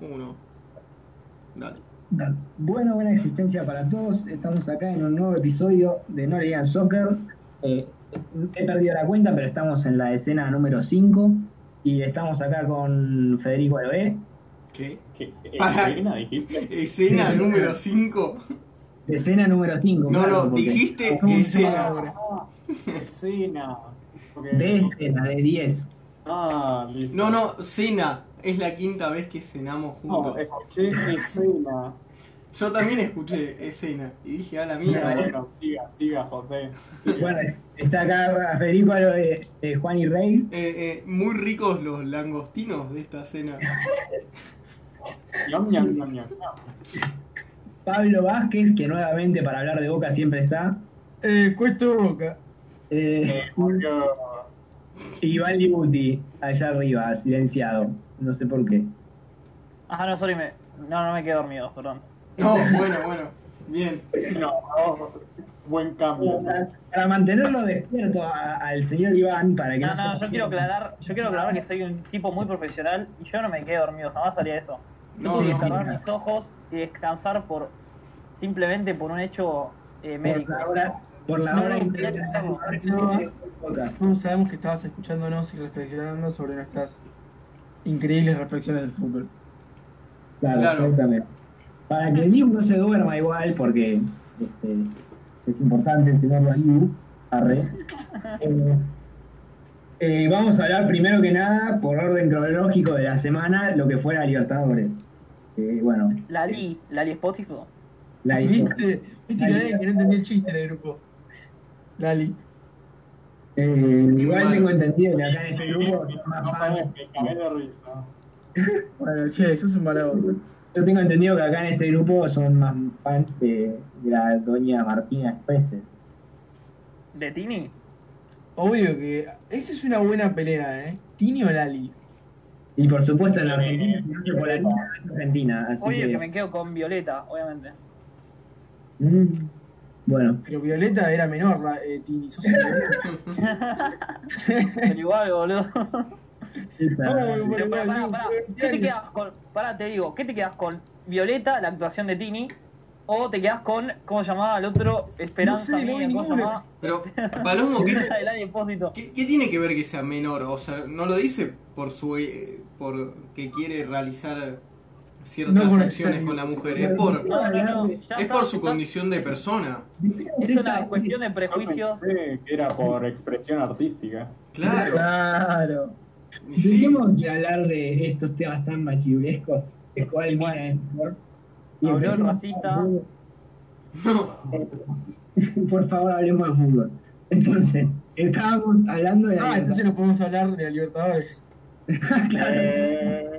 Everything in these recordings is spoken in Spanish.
Uno. Dale. Bueno, buena existencia para todos. Estamos acá en un nuevo episodio de No Le Digan Soccer. Eh, he perdido la cuenta, pero estamos en la escena número 5 y estamos acá con Federico Aloé. ¿Qué? ¿Qué escena dijiste? Escena número 5. Escena número 5. No, no, dijiste escena. Ah, escena. De escena, de 10. Ah, listo. No, no, cena. Es la quinta vez que cenamos No, juntos. escuché escena. Yo también escuché escena y dije, a la Bueno, mierda. bueno, siga, siga, José. siga. Bueno, está acá Federico eh, Juan y Rey. Eh, eh, muy ricos los langostinos de esta cena. Pablo Vázquez, que nuevamente para hablar de Boca siempre está. Eh, cuesto boca. Eh, y Iván Libuti, allá arriba, silenciado. No sé por qué. Ah, no, sorry, me... no, no me quedé dormido, perdón. No, bueno, bueno. Bien. No, no, buen cambio. Para, para mantenerlo despierto a- al señor Iván, para que No, no, no, se- yo quiero aclarar, yo quiero aclarar que soy un tipo muy profesional y yo no me quedé dormido, jamás haría eso. Yo No, no. cerrar mis ojos y descansar por simplemente por un hecho eh, por médico. la hora, por la No, hora no, no. sabemos que estabas escuchándonos y reflexionando sobre nuestras increíbles reflexiones del fútbol. Claro, Claro. exactamente. Para que el Liu no se duerma igual, porque este, es importante tenerlo al Liu. Arre. Eh, eh, vamos a hablar primero que nada, por orden cronológico de la semana, lo que fue la Libertadores. Eh, bueno, Lali, Lali Espótico. la ¿Viste? ¿Viste que nadie que no entendía el chiste en el grupo? Lali. Eh, igual tengo entendido que acá en este grupo No que. Bueno, che, sos un mala onda. Yo tengo entendido que acá en este grupo son más fans de, de la doña Martina Especes. ¿De Tini? Obvio que esa es una buena pelea, ¿eh? ¿Tini o Lali? Y por supuesto en la Argentina, es Argentina. Así Obvio que, que me quedo con Violeta, obviamente. Mm, bueno, Pero Violeta era menor, la, eh, Tini. Sos. Pero igual, boludo. Pero pará, pará, pará. ¿Qué te Lali. quedas con? Pará, te digo, ¿qué te quedas con? ¿Violeta, la actuación de Tini? ¿O te quedas con, ¿cómo llamaba el otro? Esperanza No sé, no mía, ¿cómo llamaba? Pero, Palomo, ¿qué, La de Lali Espósito. qué, qué tiene que ver que sea menor? O sea, no lo dice por su eh, por que quiere realizar ciertas No acciones con la mujer, es por No, no, no. ya es por su condición de persona. Es una cuestión de Yo prejuicios. pensé que era por expresión artística. Claro. Claro. Dejemos de hablar de estos temas tan machiulescos, de es mejor. Y Habló el racista. No, Por favor, hablemos de fútbol. Entonces, estábamos hablando de la Ah, entonces nos podemos hablar de la Libertadores. Claro.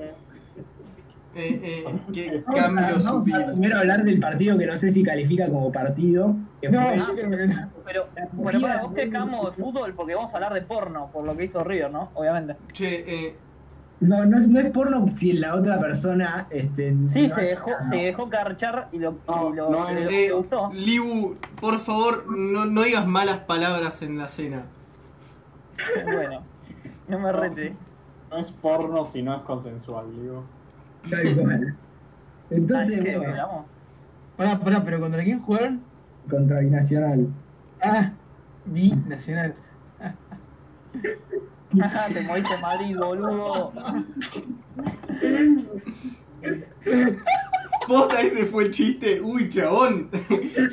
Eh, eh, a- cambio vamos a sutil. primero hablar del partido que no sé si califica como partido. Que No, fue- yo creo que no. Pero, bueno, para vos que cagamos de fútbol porque vamos a hablar de porno, por lo que hizo River, ¿no? Obviamente. Che, eh, no, no, es- no es porno si la otra persona. Este, Sí, no se haya- dejó, se dejó carchar y lo, No, y lo, no, le- eh, le gustó. Libu, por favor, no, no digas malas palabras en la cena. Bueno, no me rete. no es porno si no es consensual, digo. Tal cual. Entonces, bueno. Pará, pará, pero ¿contra quién jugaron? contra Binacional. Ah, Vi Nacional. Te moviste Madrid, boludo. Posta, ese fue el chiste. Uy, chabón.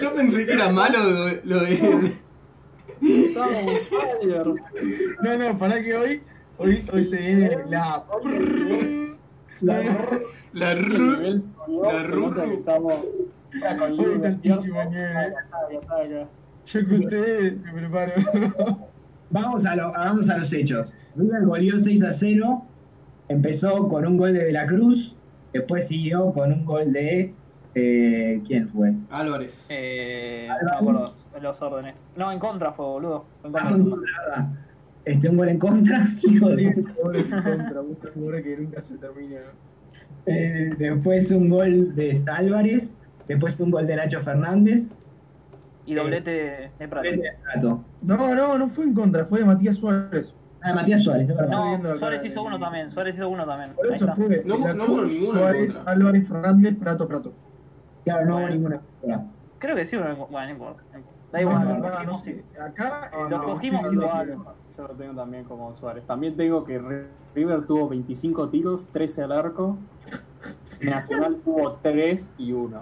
Yo pensé que era malo lo, de- lo de. No, no, pará que hoy, hoy, hoy se viene la. La- La El ru. La que estamos tantísimo. Yo que ustedes me preparo. Vamos a, lo- vamos a los hechos. River goleó 6 a 0. Empezó con un gol de De la Cruz. Después siguió con un gol de. eh, ¿Quién fue? Álvarez. Eh, no me acuerdo los órdenes. No, en contra fue, boludo. En Ah, contra. gol, la verdad. Este, un gol en contra. un jugador que nunca se termina. Eh, después un gol de Álvarez. Después un gol de Nacho Fernández. Y doblete de Prato. Gol de Prato. No, no, no fue en contra, fue de Matías Suárez. Ah, Matías Suárez, es verdad. No, Suárez hizo uno también. Suárez hizo uno también. Por eso fue No, no hubo Cruz, ninguno Suárez, contra. Álvarez, Fernández, Prato, Prato. Claro, no hubo Bueno. ninguna. Creo que sí, bueno, no importa. no importa. Da No, igual. no, lo no, cogimos, no sí. Acá No, eh, Lo no, cogimos yo lo igual. tengo- Yo lo tengo también como Suárez. También tengo que River tuvo 25 tiros, 13 al arco. Nacional tuvo 3 y 1.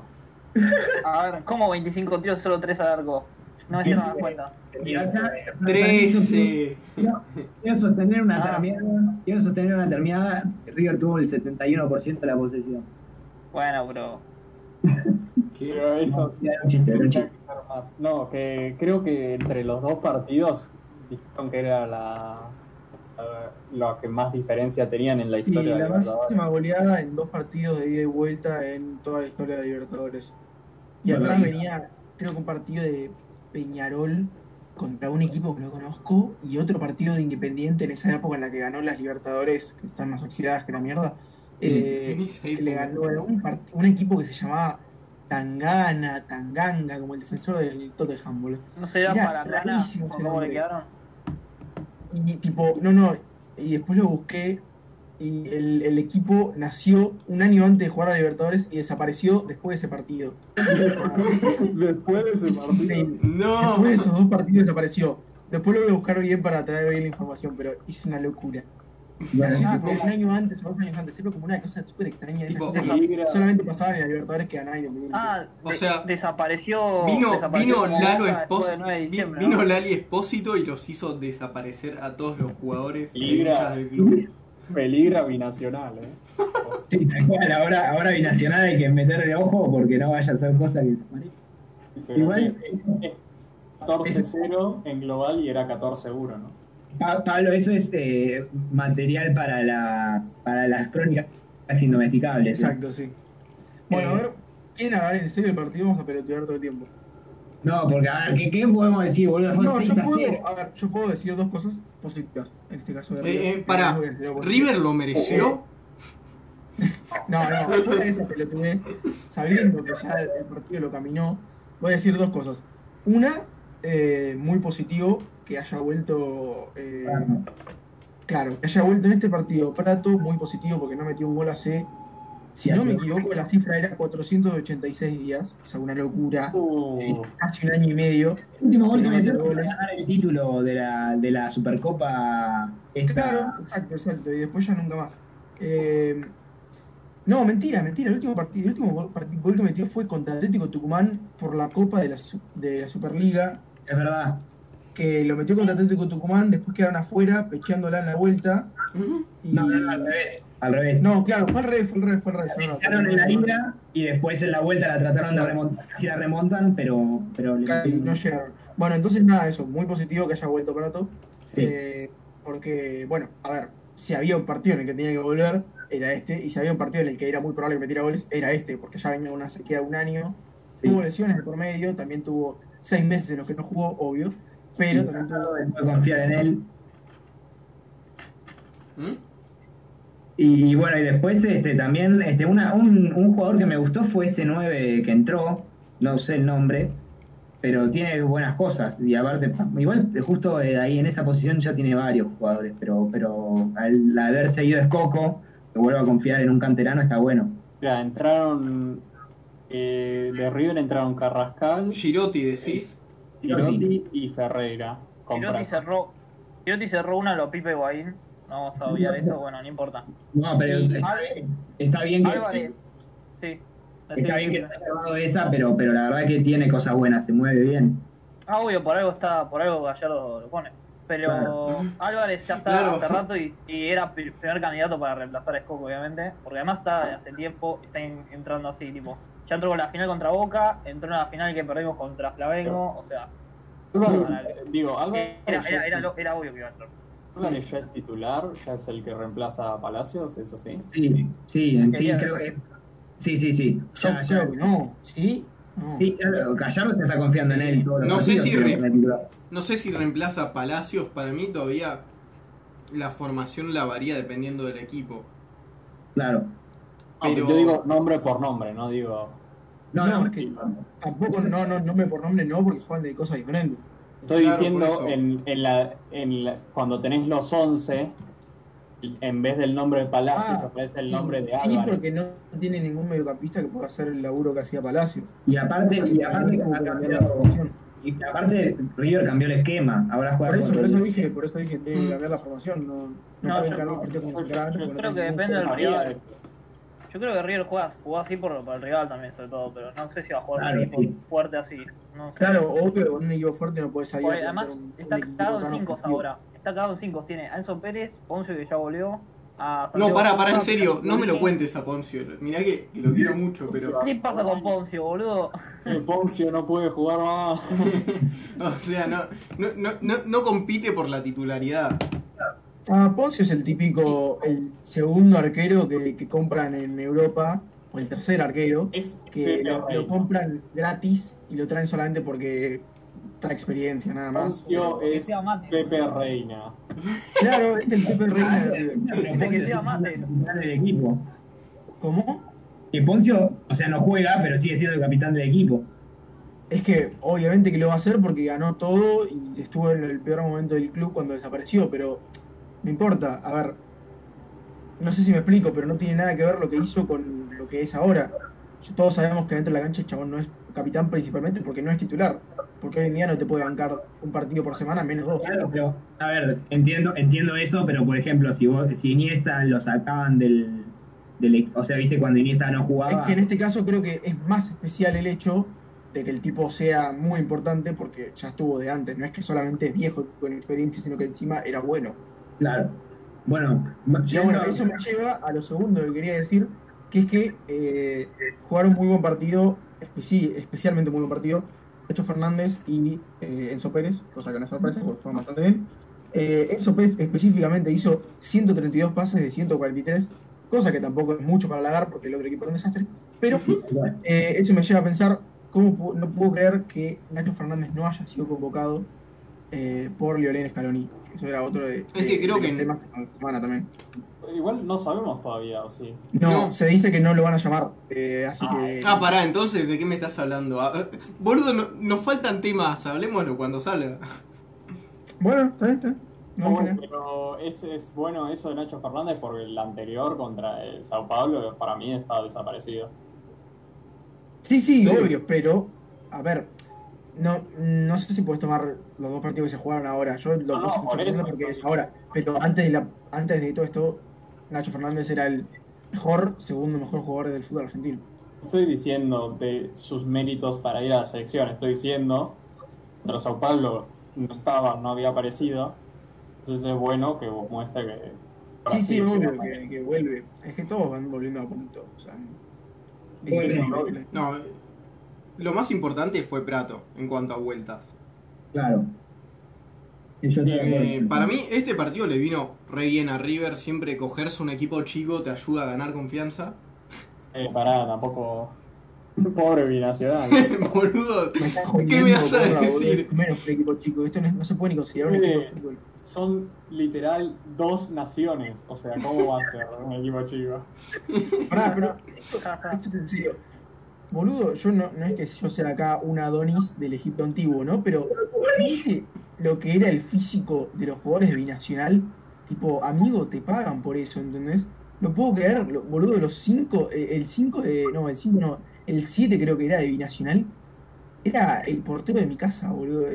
A ver, ¿cómo 25 tiros, solo 3 a largo? No me dieron cuenta. Y acá, 13. Quiero, quiero sostener una Ah. terminada. Quiero sostener una terminada. River tuvo el 71% de la posesión. Bueno, pero. ¿Qué? Pero eso. No, que creo que entre los dos partidos dijeron que era la, la- lo que más diferencia tenían en la historia de la Libertadores. máxima goleada en dos partidos de ida y vuelta en toda la historia de Libertadores. Y atrás y- venía, creo que un partido de Peñarol contra un equipo que no conozco y otro partido de Independiente en esa época en la que ganó las Libertadores, que están más oxidadas que la mierda. Eh, le ganó a un, equipo que se llamaba Tangana, Tanganga, como el defensor del Tottenham, boludo. No se da Mirá, para rarísimo cómo le nombre. quedaron. Y tipo, no, no, y después lo busqué y el, el equipo nació un año antes de jugar a Libertadores y desapareció después de ese partido. Después de ese Es partido. No. Después de esos dos partidos desapareció. Después lo voy a buscar bien para traer bien la información, pero es una locura. Nació ah, como- un año antes o dos años antes, era como una cosa súper extraña. de Tipo, cosas que solamente pasaban en la Libertadores que ganaba Independiente. Ah, O de- sea, desapareció. Vino, desapareció vino Lalo Espósito. 9 de vi- diciembre, Vino ¿no? Lali Espósito y los hizo desaparecer a todos los jugadores y Ligra. hinchas del club. Peligra binacional, eh. Sí, tal cual. Ahora, ahora Binacional hay que meterle ojo porque no vaya a hacer cosas que desaparezcan. Pero Igual, es 14-0 en global y era 14-1, ¿no? Pa- Pablo, eso es eh, material para, la, para las crónicas indomesticables. Exacto, sí. Bueno, a Eh, ver, ¿quieren hablar en serio del partido? Vamos a pelotear todo el tiempo. No, porque a ver, ¿qué, qué podemos decir, boludo? Fue No, 6 yo a 0. puedo, a ver, yo puedo decir dos cosas positivas. En este caso de Eh, River. eh, pará, No voy a decir algo positivo. ¿River lo mereció? No, no, fuera de esa pelotudez, sabiendo que ya el partido lo caminó, voy a decir dos cosas. Una, eh, muy positivo que haya vuelto, eh, claro, que haya vuelto en este partido Prato, muy positivo porque no metió un gol hace, si no me equivoco, la cifra era 486 días, o sea, una locura, Uh, casi un año y medio. El último gol que No metió para ganar el título de la, de la Supercopa. Esta. Claro, exacto, exacto, y después ya nunca más. Eh, no, mentira, mentira. El último partido, el último gol, gol que metió fue contra Atlético Tucumán por la Copa de la, de la Superliga, Es verdad. Que lo metió contra Atlético Tucumán, después quedaron afuera, pecheándola en la vuelta. Y... No, no, no, al revés. Al revés. No, claro, fue al revés, fue al revés, fue al revés. no, no, en la ida y después en la vuelta la trataron de remontar. Casi la remontan, pero. pero No llegaron. Bueno, entonces nada, eso, muy positivo que haya vuelto Prato. Sí. Eh, porque, bueno, a ver, si había un partido en el que tenía que volver, era este, y si había un partido en el que era muy probable que metiera goles, era este, porque ya venía una sequía de un año, Sí. tuvo lesiones de por medio, también tuvo seis meses en los que no jugó, obvio, pero Sí, también puede confiar en él. ¿Mm? Y bueno, y después este, también este, una, un, un jugador que me gustó fue este 9 que entró, no sé el nombre, pero tiene buenas cosas. Y aparte, igual justo eh, ahí en esa posición ya tiene varios jugadores, pero, pero al haber seguido Escoco, que vuelvo a confiar en un canterano, está bueno. mira, entraron. eh, de River entraron Carrascal, Girotti decís. Girotti y Ferreira. Girotti cerró. Girotti cerró una a lo Pipe Guaín. No vamos a obviar eso, bueno, no importa. No, pero Y está, bien- está bien que, Álvarez. Sí. está bien que no haya cerrado esa, pero, pero la verdad que tiene cosas buenas, se mueve bien. Ah, obvio, por algo está, por algo Gallardo lo pone. Pero Claro. Álvarez ya está Claro. hace rato y, y era pri- primer candidato para reemplazar a Escoco, obviamente. Porque además está hace tiempo, está en- entrando así, tipo. Ya entró en la final contra Boca, entró en la final que perdimos contra Flamengo, o sea, eh, digo, Álvarez, era, ya, era, era, lo- era obvio que iba a entrar. Álvarez ya es titular, ya es el que reemplaza a Palacios, ¿es así? Sí, sí, en sí creo que. Sí, sí, sí. Yo Ya, ya. creo que no, ¿sí? No. Sí, claro, Gallardo te está confiando en él. No sé si re-. No sé si reemplaza a Palacios. Para mí todavía la formación la varía dependiendo del equipo. Claro. No, Pero- Yo digo nombre por nombre, no digo. No, No, no, es que tampoco, no, no, nombre por nombre no, porque juegan de cosas diferentes. Estoy Claro, diciendo en, en la, en la- cuando tenés los 11, en vez del nombre de Palacios Ah, aparece el nombre de Sí, Álvarez. porque no tiene ningún mediocampista que pueda hacer el laburo que hacía Palacio. Y aparte, y aparte, Tuvo que ha cambiar la cambiado- formación. y aparte River cambió el esquema. Ahora juega Por eso, con por el- eso dije, por eso dije, tiene que Mm. cambiar la formación. No, no, No, pueden yo- ganar un partido antes, yo no creo que depende del jugador. Yo creo que River juega, jugó así por, por el rival también, sobre todo, pero no sé si va a jugar Claro, un equipo sí. fuerte así. No sé. Claro, obvio, con un equipo fuerte no puede salir además un- está cagado en tan 5 ofensivo. ahora. Está cagado en 5. Tiene a Enzo Pérez, Poncio que ya volvió. A No, para, para, en serio, no me lo cuentes a Poncio. Mirá que, que lo quiero mucho, pero. ¿Qué pasa con Poncio, boludo? El Poncio no puede jugar más. O sea, no, no, no, no, no compite por la titularidad. Ah, Poncio es el típico, el segundo arquero que, que compran en Europa, o el tercer arquero, Es que lo, compran gratis y lo traen solamente porque trae experiencia, nada más. Poncio es. Pepe Reina. Claro, es el Pepe Reina. Pero que sea mate. del equipo. ¿Cómo? Que Poncio, o sea, no juega, pero sigue siendo el capitán del equipo. Es que obviamente que lo va a hacer porque ganó todo y estuvo en el peor momento del club cuando desapareció, pero no importa. A ver, no sé si me explico, pero no tiene nada que ver lo que hizo con lo que es ahora. Todos sabemos que dentro de la cancha el chabón no es capitán principalmente porque no es titular. Porque hoy en día no te puede bancar un partido por semana menos dos. Claro, pero, a ver, entiendo, entiendo eso, pero por ejemplo, si vos, si Iniesta lo sacaban del, del, o sea, viste, cuando Iniesta no Es jugaba, que en este caso creo que es más especial el hecho de que el tipo sea muy importante porque ya estuvo de antes. No es que solamente es viejo con experiencia, sino que encima era bueno. Claro. Bueno, Y bueno, eso me lleva a lo segundo que quería decir, que es que eh, jugaron muy buen partido, especi- especialmente muy buen partido, Nacho Fernández y eh, Enzo Pérez, cosa que no es sorpresa, porque jugaron bastante bien. Eh, Enzo Pérez específicamente hizo 132 pases de 143, cosa que tampoco es mucho para halagar porque el otro equipo era un desastre, pero eh, eso me lleva a pensar cómo no puedo creer que Nacho Fernández no haya sido convocado eh, por Lionel Scaloni. Eso era otro de, Es que de- creo de que- los temas que nos semana también. Igual no sabemos todavía, ¿o sí? No, No. se dice que no lo van a llamar, eh, así que... Ah, pará, entonces, ¿de qué me estás hablando? Ah, eh, boludo, no- nos faltan temas, hablemoslo cuando salga. Bueno, está bien, está bien. No problema. pero es, es bueno eso de Nacho Fernández porque el anterior contra el Sao Paulo para mí está desaparecido. Sí, sí, Sí. obvio, pero, a ver, no, no sé si puedes tomar los dos partidos que se jugaron ahora. Yo lo No, puse no, Nacho por porque es ahora. Pero antes de, la, antes de todo esto, Nacho Fernández era el mejor, segundo mejor jugador del fútbol argentino. Estoy diciendo de sus méritos para ir a la selección, estoy diciendo contra Sao Paulo no estaba, no había aparecido. Entonces es bueno que muestre que. Sí, sí, obvio que, que vuelve. Es que todos van volviendo a punto. O sea. No, eh, lo más importante fue Prato en cuanto a vueltas. claro. Yo. Eh, para mí, este partido le vino re bien a River. Siempre cogerse un equipo chico te ayuda a ganar confianza. Eh, pará, tampoco. Pobre binacional. Boludo, Me ¿Qué me vas a decir? Menos un equipo chico. Esto no, no se puede ni considerar un equipo de fútbol. Son literal dos naciones. O sea, ¿cómo va a ser un equipo chico? Pará, pero esto, esto es en serio. Boludo, yo no, no es que yo sea acá un Adonis del Egipto antiguo, ¿no? Pero, ¿viste lo que era el físico de los jugadores de Binacional? Tipo, amigo, te pagan por eso, ¿entendés? No puedo creer, lo- boludo, los cinco, eh, el 5 de. No, el 5 no, el 7 creo que era de Binacional. Era el portero de mi casa, boludo.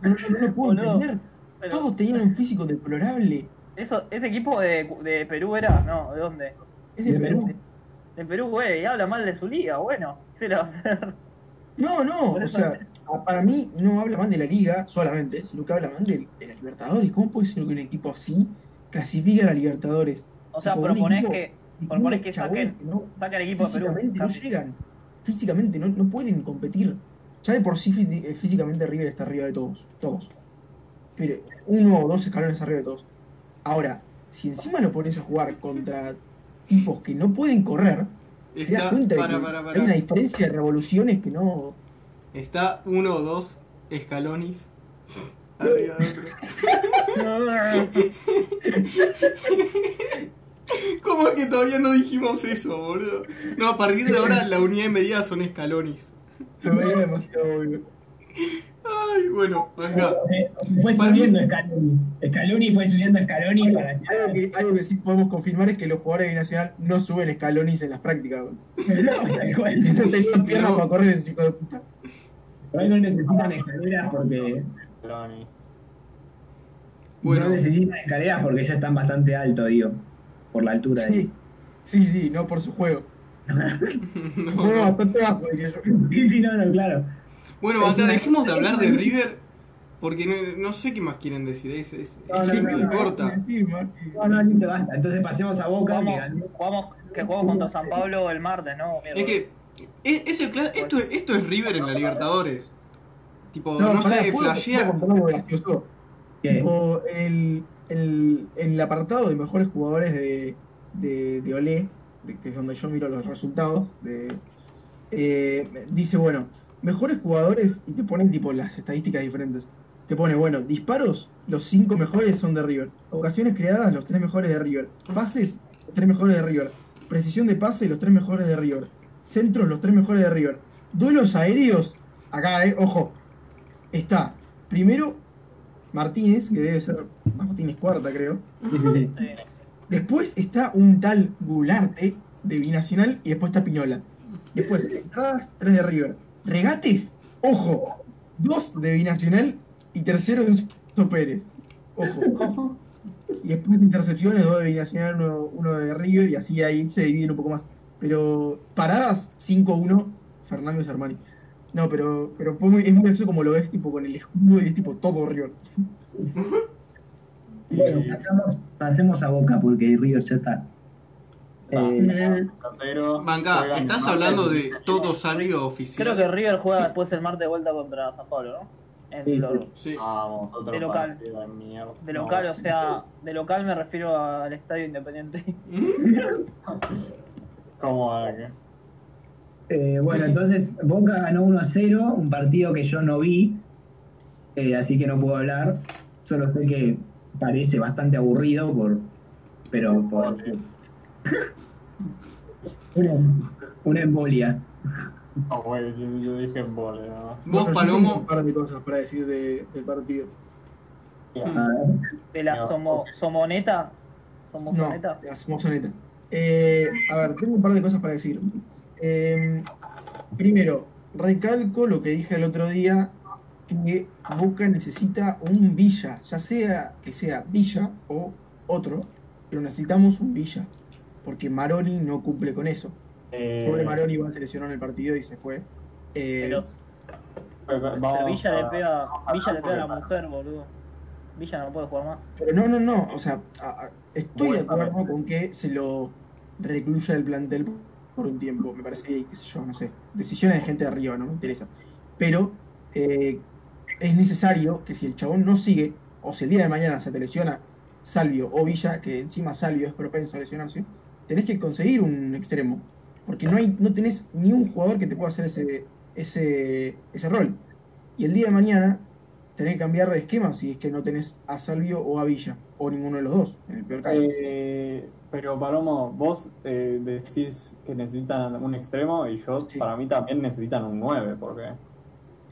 No, no, no lo puedo Boludo, entender. Pero Todos tenían un físico deplorable. eso, ese equipo de, de Perú era, no, ¿de dónde? Es de De Perú. Perú. De Perú, güey, y habla mal de su liga, bueno, ¿qué se le va a hacer? No, no, o sea, para mí no habla mal de la liga solamente, sino que habla mal de, de la Libertadores. ¿Cómo puede ser que un equipo así clasifique a la Libertadores? O sea, proponés equipo- que proponés que saquen, no, saquen el equipo de Perú. no llegan, físicamente no, no pueden competir. Ya de por sí eh, físicamente River está arriba de todos, todos. Pero uno o dos escalones arriba de todos. Ahora, si encima lo pones a jugar contra tipos que no pueden correr, te das está. de Para, que para, hay una para. diferencia de revoluciones que no... Está uno o dos escalones arriba de otro. ¿Cómo es que todavía no dijimos eso, boludo? No, a partir de ahora la unidad de medida son escalones. Lo veía demasiado obvio. Ay, bueno, venga. Eh, Fue subiendo Scaloni. Scaloni fue subiendo Scaloni para Algo que, algo que sí podemos confirmar es que los jugadores de Binacional no suben escalones en las prácticas. güey. No, tal cual. No tenían piernas No. para correr ese chico de puta. Hoy no necesitan escaleras porque. Bueno. No necesitan escaleras porque ya están bastante altos, digo. Por la altura de. Sí, sí, sí, no por su juego. Su No, juego no. bastante bajo, diría yo. Sí, sí, no, no, claro. Bueno, una- dejemos de hablar de River porque no, no sé qué más quieren decir. Es, es, es No, no, simple no, corta. No, no, listo, basta. Entonces pasemos a Boca. que Jugamos, que jugamos contra San Pablo el martes, ¿no? Es que es, es el esto, es- esto es River en la Libertadores. Tipo, No, sé, ¿puedo- flashea. puedo contar algo gracioso? ¿Qué? Tipo, el, el, en el apartado de mejores jugadores de, de, de Olé, de- que es donde yo miro los resultados, de, eh, dice, bueno, mejores jugadores y te ponen tipo las estadísticas diferentes. Te pone, bueno, disparos, los cinco mejores son de River. Ocasiones creadas, los tres mejores de River. Pases, los tres mejores de River. Precisión de pase, los tres mejores de River. Centros, los tres mejores de River. Duelos aéreos, acá, eh, ojo, está primero Martínez, que debe ser Martínez cuarta, creo. Después está un tal Gularte de Binacional y después está Piñola. Después, entradas, tres de River. Regates, ojo, dos de Binacional y tercero Enzo Pérez. Ojo. Y después intercepciones, dos de Binacional, uno, uno de River y así ahí se dividen un poco más. Pero paradas, 5-1, Fernando Armani. No, pero, pero fue muy, es muy gracioso como lo ves tipo con el escudo y es tipo todo River. Bueno, pasamos, pasemos a Boca porque River ya está. Eh, Casero, Banca, juegan ¿estás hablando de todo salio oficial? Creo que River juega después el martes de vuelta contra San Pablo, ¿no? En Sí, lo- sí. Vamos, otro De local. de No, local, o sea, de local me refiero al Estadio Independiente. ¿Cómo va eh, bueno, entonces Boca ganó 1 a 0, un partido que yo no vi, eh, así que no puedo hablar. Solo sé que parece bastante aburrido, por, pero por una, embolia. No, güey, yo, yo dije ¿no? Vos, Bueno, Palomo, un par de cosas para decir de- del partido. A ver, De la No. somo, Somoneta. No, Somoneta. la Smozoneta. Eh, a ver, tengo un par de cosas para decir. Eh, primero, recalco lo que dije el otro día, que Boca necesita un Villa, ya sea que sea Villa o otro, pero necesitamos un Villa, porque Maroni no cumple con eso. Eh, Pobre Maroni igual se lesionó en el partido y se fue. Eh, Pero, vamos pero Villa a- le pega, a Villa le pega a la mujer, boludo. Villa no puede jugar más. Pero no, no, no, o sea, a- a- estoy de acuerdo con que se lo recluya el plantel por un tiempo, me parece, qué sé yo, no sé, decisiones de gente de arriba, no me interesa. Pero eh, es necesario que si el chabón no sigue, o si el día de mañana se te lesiona Salvio o Villa, que encima Salvio es propenso a lesionarse, tenés que conseguir un extremo, porque no, hay, no tenés ni un jugador que te pueda hacer ese, ese, ese rol. Y el día de mañana tenés que cambiar de esquema si es que no tenés a Salvio o a Villa, o ninguno de los dos, en el peor caso. Eh, pero Palomo, vos eh, decís que necesitan un extremo y yo, Sí. para mí también necesitan un 9, porque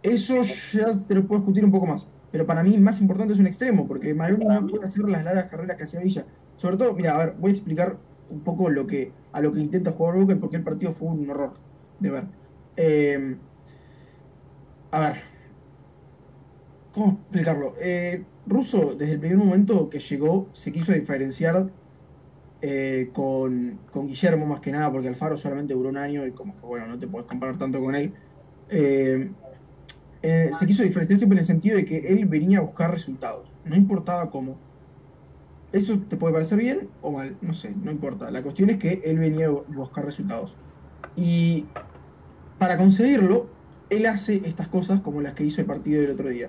Eso ya te lo puedo discutir un poco más. Pero para mí más importante es un extremo, porque Maroni no puede hacer las largas carreras que hacía Villa. Sobre todo, mira, a ver, voy a explicar un poco lo que a lo que intenta jugar Boca y el partido fue un horror de ver. Eh, a ver, ¿cómo explicarlo? Eh, Russo, desde el primer momento que llegó, se quiso diferenciar eh, con, con Guillermo más que nada, porque Alfaro solamente duró un año y como que, bueno, no te puedes comparar tanto con él. Se quiso diferenciar siempre en el sentido de que él venía a buscar resultados, no importaba cómo. Eso te puede parecer bien o mal, no sé, no importa. La cuestión es que él venía a buscar resultados. Y para conseguirlo, él hace estas cosas como las que hizo el partido del otro día.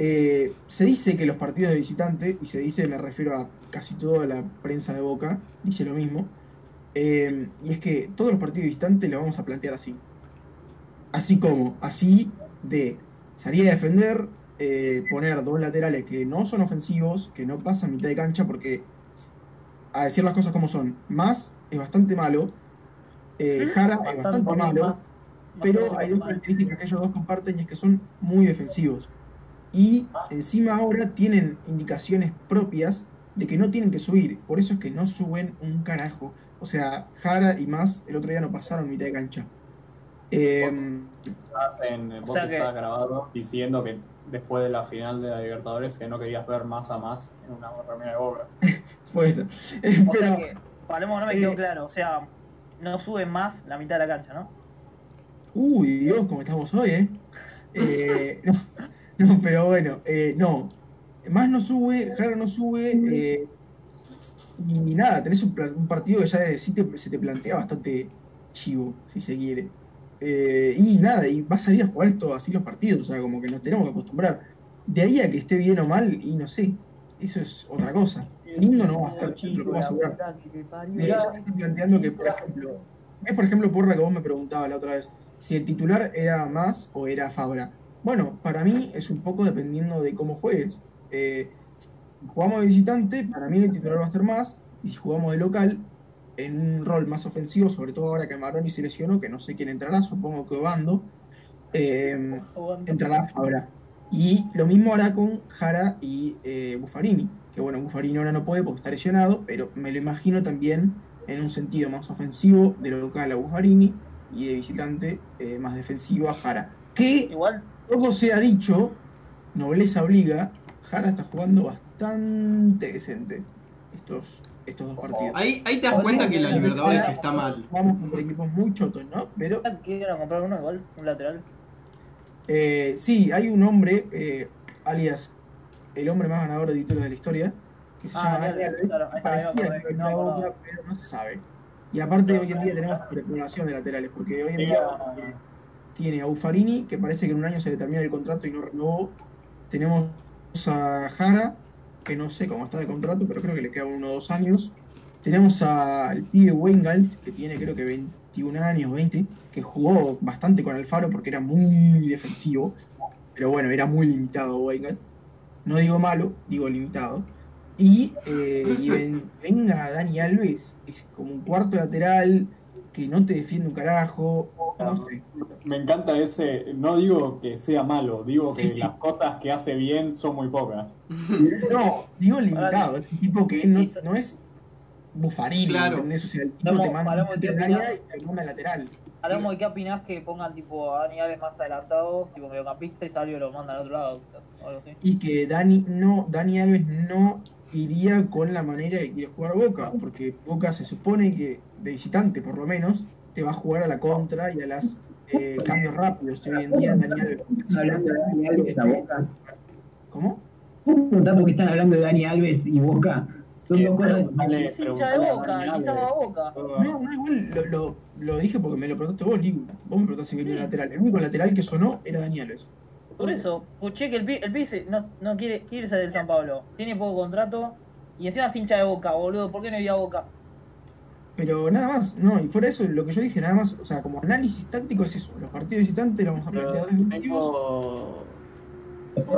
Eh, se dice que los partidos de visitante, y se dice, me refiero a casi toda la prensa de Boca, dice lo mismo, eh, y es que todos los partidos de visitante lo vamos a plantear así. Así como, así de salir a defender, eh, poner dos laterales que no son ofensivos, que no pasan mitad de cancha, porque, a decir las cosas como son, más es bastante malo, eh, Jara es bastante malo, pero hay dos características que ellos dos comparten y es que son muy defensivos. Y encima ahora tienen indicaciones propias de que no tienen que subir, por eso es que no suben un carajo. O sea, Jara y más el otro día no pasaron mitad de cancha. Eh, Estás en- vos sea que- estás grabado diciendo que después de la final de la Libertadores que no querías ver más a más en una remera de Boca. puede ser. O sea Pero, que, Palermo no me quedó eh, claro, o sea, no sube más la mitad de la cancha, ¿no? Uy, Dios, como estamos hoy, ¿eh? Eh, no, no, pero bueno, eh, no. Más no sube, Jara no sube. eh, y nada, tenés un, partido que ya desde sí te- se te plantea bastante chivo, si se quiere. Eh, y nada, y va a salir a jugar esto así los partidos, o sea, como que nos tenemos que acostumbrar. De ahí a que esté bien o mal, y no sé, eso es otra cosa. Lindo no va a estar, lo a asegurar. De hecho, está planteando que, por ejemplo, es por ejemplo Porra que vos me preguntabas la otra vez, si el titular era más o era Fabra. Bueno, para mí es un poco dependiendo de cómo juegues. Eh, si jugamos de visitante, para mí el titular va a estar más, y si jugamos de local, en un rol más ofensivo, sobre todo ahora que Maroni se lesionó, que no sé quién entrará, supongo que Obando, eh, entrará Fabra. Y lo mismo hará con Jara y eh, Buffarini, que bueno, Buffarini ahora no puede porque está lesionado, pero me lo imagino también en un sentido más ofensivo de local a Buffarini y de visitante eh, más defensivo a Jara. Que Igual, todo se ha dicho, nobleza obliga, Jara está jugando bastante decente estos, estos dos partidos. Ahí, ahí te das cuenta que la Libertadores está mal. Vamos contra equipos muy chotos, ¿no? Pero quiero comprar uno igual, un lateral. Eh, sí, hay un hombre, eh, alias el hombre más ganador de títulos de la historia, que se Ah, llama Daniel, claro, parecía que no era pero se sabe. Y aparte hoy en día tenemos especulación de laterales, porque hoy en día eh, tiene a Buffarini, que parece que en un año se le termina el contrato y no renovó. Tenemos a Jara, que no sé cómo está de contrato, pero creo que le queda uno o dos años. Tenemos al pibe Weingalt, que tiene creo que 21 años, 20, que jugó bastante con Alfaro porque era muy defensivo. Pero bueno, era muy limitado Weingalt. No digo malo, digo limitado. Y, eh, venga Dani Alves, es como un cuarto lateral que no te defiende un carajo. No sé. Me encanta ese, no digo que sea malo, digo que Sí, sí. las cosas que hace bien son muy pocas. No, digo limitado. Es un tipo que no, no es Buffarini, Claro. ¿entendés? O sea, el tipo Vamos, te manda hablamos de en qué área opinás. y te manda lateral. Hablamos de qué opinás que pongan tipo a Dani Alves más adelantado, tipo mediocampista y Salvio lo mandan al otro lado, o algo así. Y que Dani, no, Dani Alves no iría con la manera de quiere jugar Boca, porque Boca se supone que, de visitante por lo menos, te va a jugar a la contra y a las eh, cambios rápidos. Hoy en día Dani Alves. Están hablando de Dani Alves a Boca. ¿Cómo? ¿Puedo preguntar por qué están hablando de Dani Alves y Boca? Son Eh, dos cosas. Es hincha de boca, boca. No, no, igual lo, lo, lo dije porque me lo preguntaste vos, Liu. Vos me preguntaste si venía un lateral. El único lateral que sonó era Dani Alves. Por eso, escuché que el pi, el pi se- no, no quiere, quiere irse del San Pablo, tiene poco contrato y encima es hincha de boca, boludo. ¿Por qué no iría a boca? Pero nada más, no, y fuera de eso, lo que yo dije, nada más, o sea, como análisis táctico es eso. Los partidos visitantes los vamos a plantear defensivos. Tengo, O sea,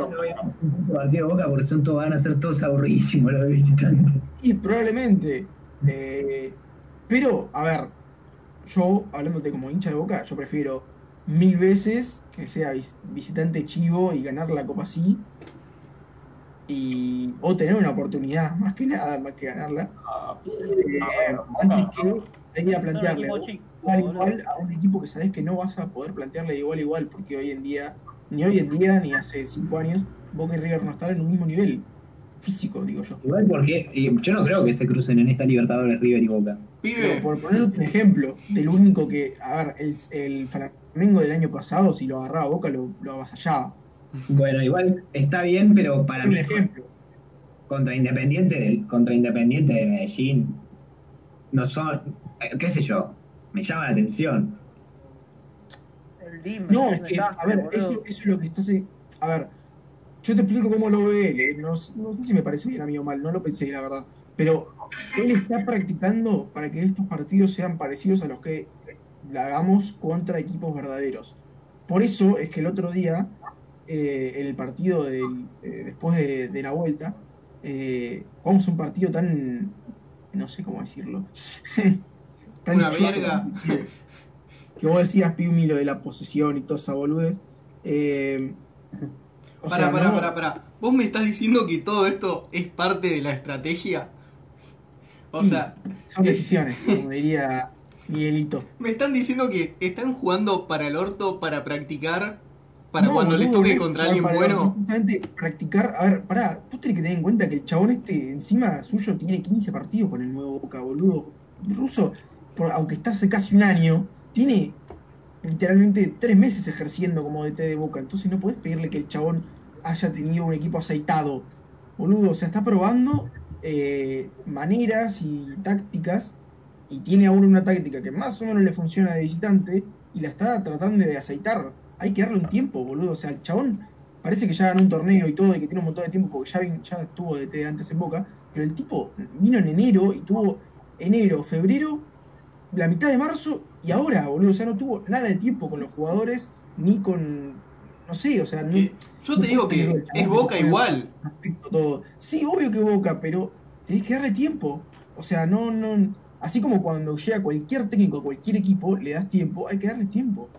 no partido de Boca porque son todos, van a ser todos aburridísimos los visitantes. Y probablemente. eh, pero, a ver, yo, hablándote como hincha de boca, yo prefiero mil veces que sea vis- visitante chivo y ganar la copa así. Y, o tener una oportunidad, más que nada, más que ganarla. ah, eh, antes que ir a Son un plantearle igual, a un equipo que sabes que no vas a poder plantearle de igual a igual, porque hoy en día, ni hoy en día, ni hace cinco años, Boca y River no están en un mismo nivel físico, digo yo. Igual porque yo no creo que se crucen en esta Libertadores River y Boca. Pero por poner un ejemplo del único que, a ver, el, el Flamengo del año pasado, si lo agarraba a Boca, lo, lo avasallaba. Bueno, igual está bien, pero para Un mí ejemplo. contra Independiente del, contra Independiente de Medellín no son, eh, qué sé yo, me llama la atención. El DIM No, es que, a ver, eso, eso es lo que está hace- A ver, yo te explico cómo lo ve él. eh, No, no sé si me parece bien a mí o mal, no lo pensé, la verdad. Pero él está practicando para que estos partidos sean parecidos a los que la hagamos contra equipos verdaderos. Por eso es que el otro día, eh, en el partido del, eh, después de, de la vuelta, eh, jugamos un partido tan. no sé cómo decirlo. Una verga. que vos decías, Piumi, lo de la posesión y toda esa boludez. Eh, o Pará, sea, pará, no- pará, pará. ¿Vos me estás diciendo que todo esto es parte de la estrategia? O Sí. sea, Son decisiones, como diría Miguelito. me están diciendo que están jugando para el orto, para practicar, para No, cuando les toque no, contra alguien para bueno. Justamente practicar. A ver, pará, tú tenés que tener en cuenta que el chabón este, encima suyo, tiene 15 partidos con el nuevo Boca, boludo. Ruso, por- aunque está hace casi un año, tiene literalmente tres meses ejerciendo como DT de Boca. Entonces no podés pedirle que el chabón haya tenido un equipo aceitado. Boludo, o sea, está probando eh, maneras y tácticas. Y tiene ahora una táctica que más o menos le funciona de visitante. Y la está tratando de aceitar. Hay que darle un tiempo, boludo. O sea, el chabón parece que ya ganó un torneo y todo, y que tiene un montón de tiempo porque ya, ya estuvo de T antes en Boca. Pero el tipo vino en enero y tuvo enero, febrero, la mitad de marzo y ahora, boludo. O sea, no tuvo nada de tiempo con los jugadores ni con. No sé, o sea, no, Yo te digo que es Boca igual. todo. Sí, obvio que Boca, pero tenés que darle tiempo. O sea, no, no. Así como cuando llega cualquier técnico a cualquier equipo, le das tiempo, hay que darle tiempo.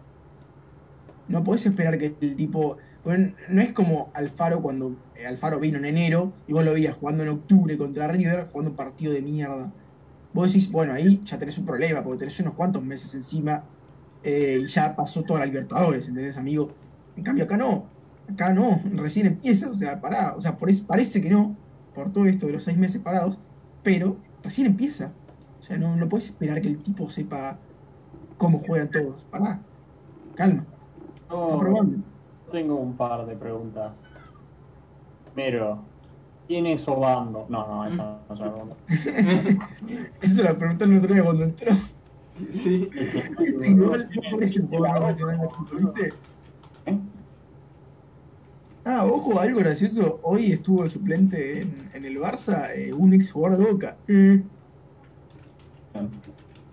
No podés esperar que el tipo. no es como Alfaro cuando eh, Alfaro vino en enero y vos lo veías jugando en octubre contra River, jugando un partido de mierda. Vos decís, bueno, ahí ya tenés un problema, porque tenés unos cuantos meses encima eh, y ya pasó toda la Libertadores, ¿entendés, amigo? En cambio, acá no. Acá no, recién empieza, o sea, pará, o sea, por eso, parece que no, por todo esto de los seis meses parados, pero recién empieza. O sea, no, no puedes esperar que el tipo sepa cómo juegan todos. Pará, calma, está No, probando. tengo un par de preguntas. Primero, ¿quién es Obando? No, no, eso no es Obando. Eso la pregunta otro día cuando entró. Sí. Igual no parece un ¿viste? ¿Eh? Ah, ojo, algo gracioso. Hoy estuvo el suplente en, en el Barça, eh, un ex jugador de Boca. Eh,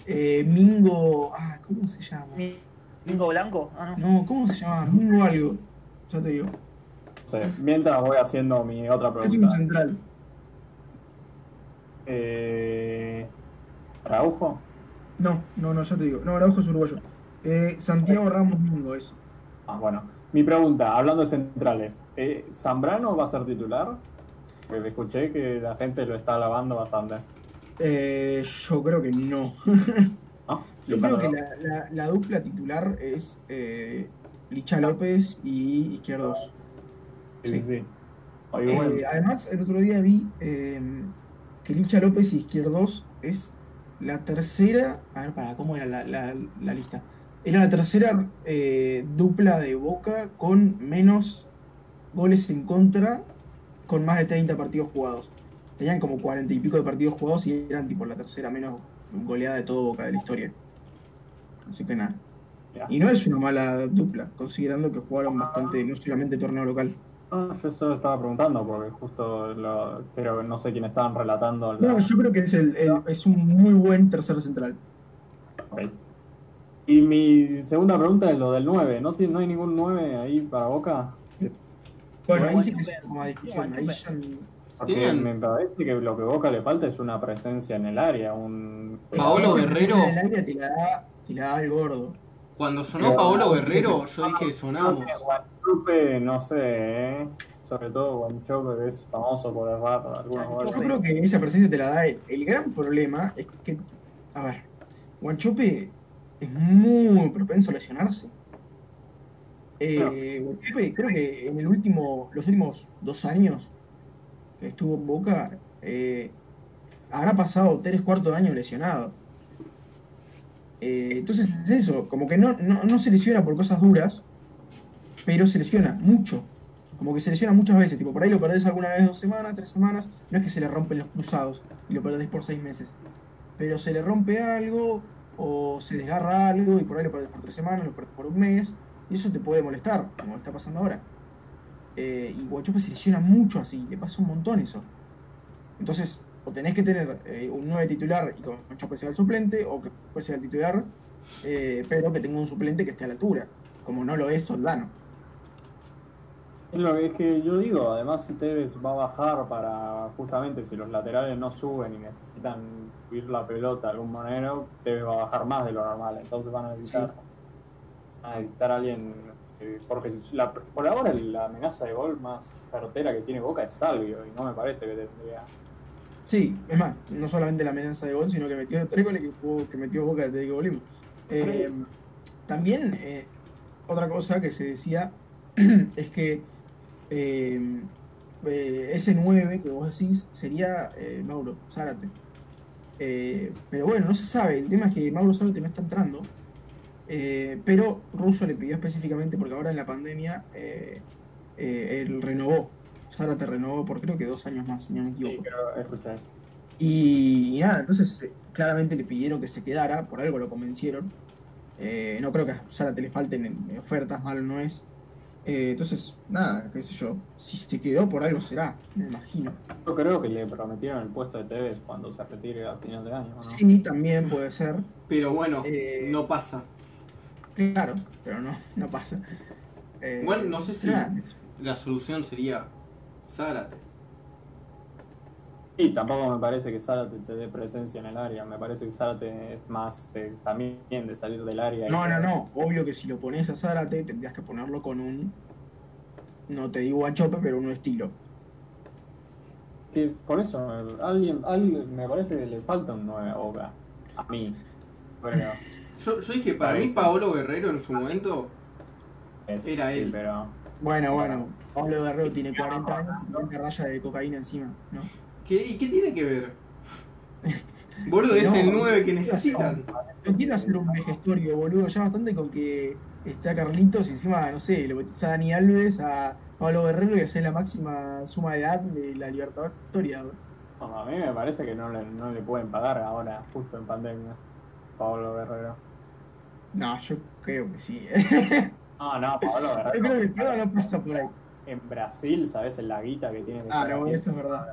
eh, Mingo. Ah, ¿cómo se llama? Mi- ¿Mingo Blanco? Ah, no. No, ¿cómo se llama? Mingo algo. Ya te digo. No sé, mientras voy haciendo mi otra pregunta. central. Eh, ¿Araujo? No, no, no, ya te digo. No, Araujo es uruguayo. Eh, Santiago Ramos Mingo, eso. Ah, bueno. Mi pregunta, hablando de centrales, ¿eh, ¿Zambrano va a ser titular? Porque escuché que la gente lo está alabando bastante. Eh, yo creo que no. ¿No? Yo creo que la, la- la dupla titular es eh, Licha López y Izquierdos. Sí, sí, Eh, además, el otro día vi eh, que Licha López y Izquierdos es la tercera. A ver, para, ¿cómo era la, la- la lista? Era la tercera eh, dupla de Boca con menos goles en contra, con más de 30 partidos jugados. Tenían como 40 y pico de partidos jugados y eran tipo la tercera menos goleada de todo Boca de la historia. Así que nada. Y no es una mala dupla, considerando que jugaron bastante, no solamente torneo local. No, yo solo estaba preguntando porque justo lo, pero no sé quién estaban relatando. la- No, yo creo que es, el, el- es un muy buen tercer central. Ok. Y mi segunda pregunta es lo del 9. ¿No, tiene, no hay ningún 9 ahí para Boca? Bueno, ahí sí que es como discusión. Ahí n- Porque Tienen- me parece que lo que Boca le falta es una presencia en el área. Un... Paolo Guerrero. presencia del área te la da, te la da el gordo. Cuando sonó Paolo Guerrero, yo dije sonamos. Guanchope, no sé, ¿eh? Sobre todo Guanchope, que es famoso por errar algunos goles. Yo creo que esa presencia te la da él. El gran problema es que, a ver, Guanchope es muy propenso a lesionarse. Eh, Guanchope, creo que en el último, los últimos dos años estuvo en Boca, eh, habrá pasado tres cuartos de año lesionado. Eh, entonces es eso, como que no, no, no se lesiona por cosas duras, pero se lesiona mucho. Como que se lesiona muchas veces, tipo, por ahí lo perdés alguna vez dos semanas, tres semanas, no es que se le rompen los cruzados y lo perdés por seis meses, pero se le rompe algo o se desgarra algo y por ahí lo perdés por tres semanas, lo perdés por un mes, y eso te puede molestar, como está pasando ahora. Eh, y Guachope se lesiona mucho así, le pasa un montón eso. Entonces, o tenés que tener eh, un 9 titular y que Guachope sea el suplente, o que Guachope sea el titular, eh, pero que tenga un suplente que esté a la altura, como no lo es Soldano. Es lo que es que yo digo, además si Tevez va a bajar para justamente si los laterales no suben y necesitan subir la pelota de algún manera, Tevez va a bajar más de lo normal, entonces van a necesitar a necesitar a alguien. Eh, porque la- por ahora la amenaza de gol más certera que tiene Boca es Salvio y no me parece que tendría. Sí, es más, no solamente la amenaza de gol, sino que metió los tres goles que, jugó- que metió Boca desde que volvimos. Eh, también, eh, otra cosa que se decía es que eh, ese 9 que vos decís sería Mauro Zárate. Pero bueno, no se sabe. El tema es que Mauro Zárate no está entrando. Eh, pero Russo le pidió específicamente, porque ahora en la pandemia eh, eh, él renovó. Zárate renovó por creo que dos años más, si no me equivoco. Sí, creo escuché. Y, y nada, entonces eh, claramente le pidieron que se quedara, por algo lo convencieron. Eh, no creo que a Zárate le falten ofertas, malo no es. Eh, entonces, nada, qué sé yo. Si se quedó, por algo será, me imagino. Yo creo que le prometieron el puesto de Tevez cuando se retire a final de año, ¿no? Sí, también puede ser. Pero bueno, Eh, no pasa. Claro, pero no, no pasa. Eh, Bueno, no sé si- nada, La solución sería Zárate. Y tampoco me parece que Zárate te dé presencia en el área. Me parece que Zárate es más de- también de salir del área. y- No, no, no. Obvio que si lo pones a Zárate, tendrías que ponerlo con un. No te digo a chope, pero un estilo. Que por eso, alguien, alguien, me parece que le falta un 9 a Boca. A mí. Pero, Yo, yo dije, para mí. Paolo Guerrero en su momento es- Era sí, él. pero Bueno, bueno. Pablo Guerrero tiene 40 años y 40 rayas de cocaína encima, ¿no? ¿Qué, ¿Y qué tiene que ver? Boludo, es No, el 9 que necesitan. No quiero hacer un vejestorio, boludo. Ya bastante con que está Carlitos y encima, no sé, le metés a Dani Alves, a Pablo Guerrero y hacer la máxima suma de edad de la Libertadores Victoria. boludo. no, a mí me parece que no le, no le pueden pagar ahora, justo en pandemia. Pablo Guerrero. No, yo creo que sí. No, no, Pablo yo creo que problema no pasa por ahí. En Brasil, ¿sabes? En la guita que tiene que Ah, no, así. eso es verdad.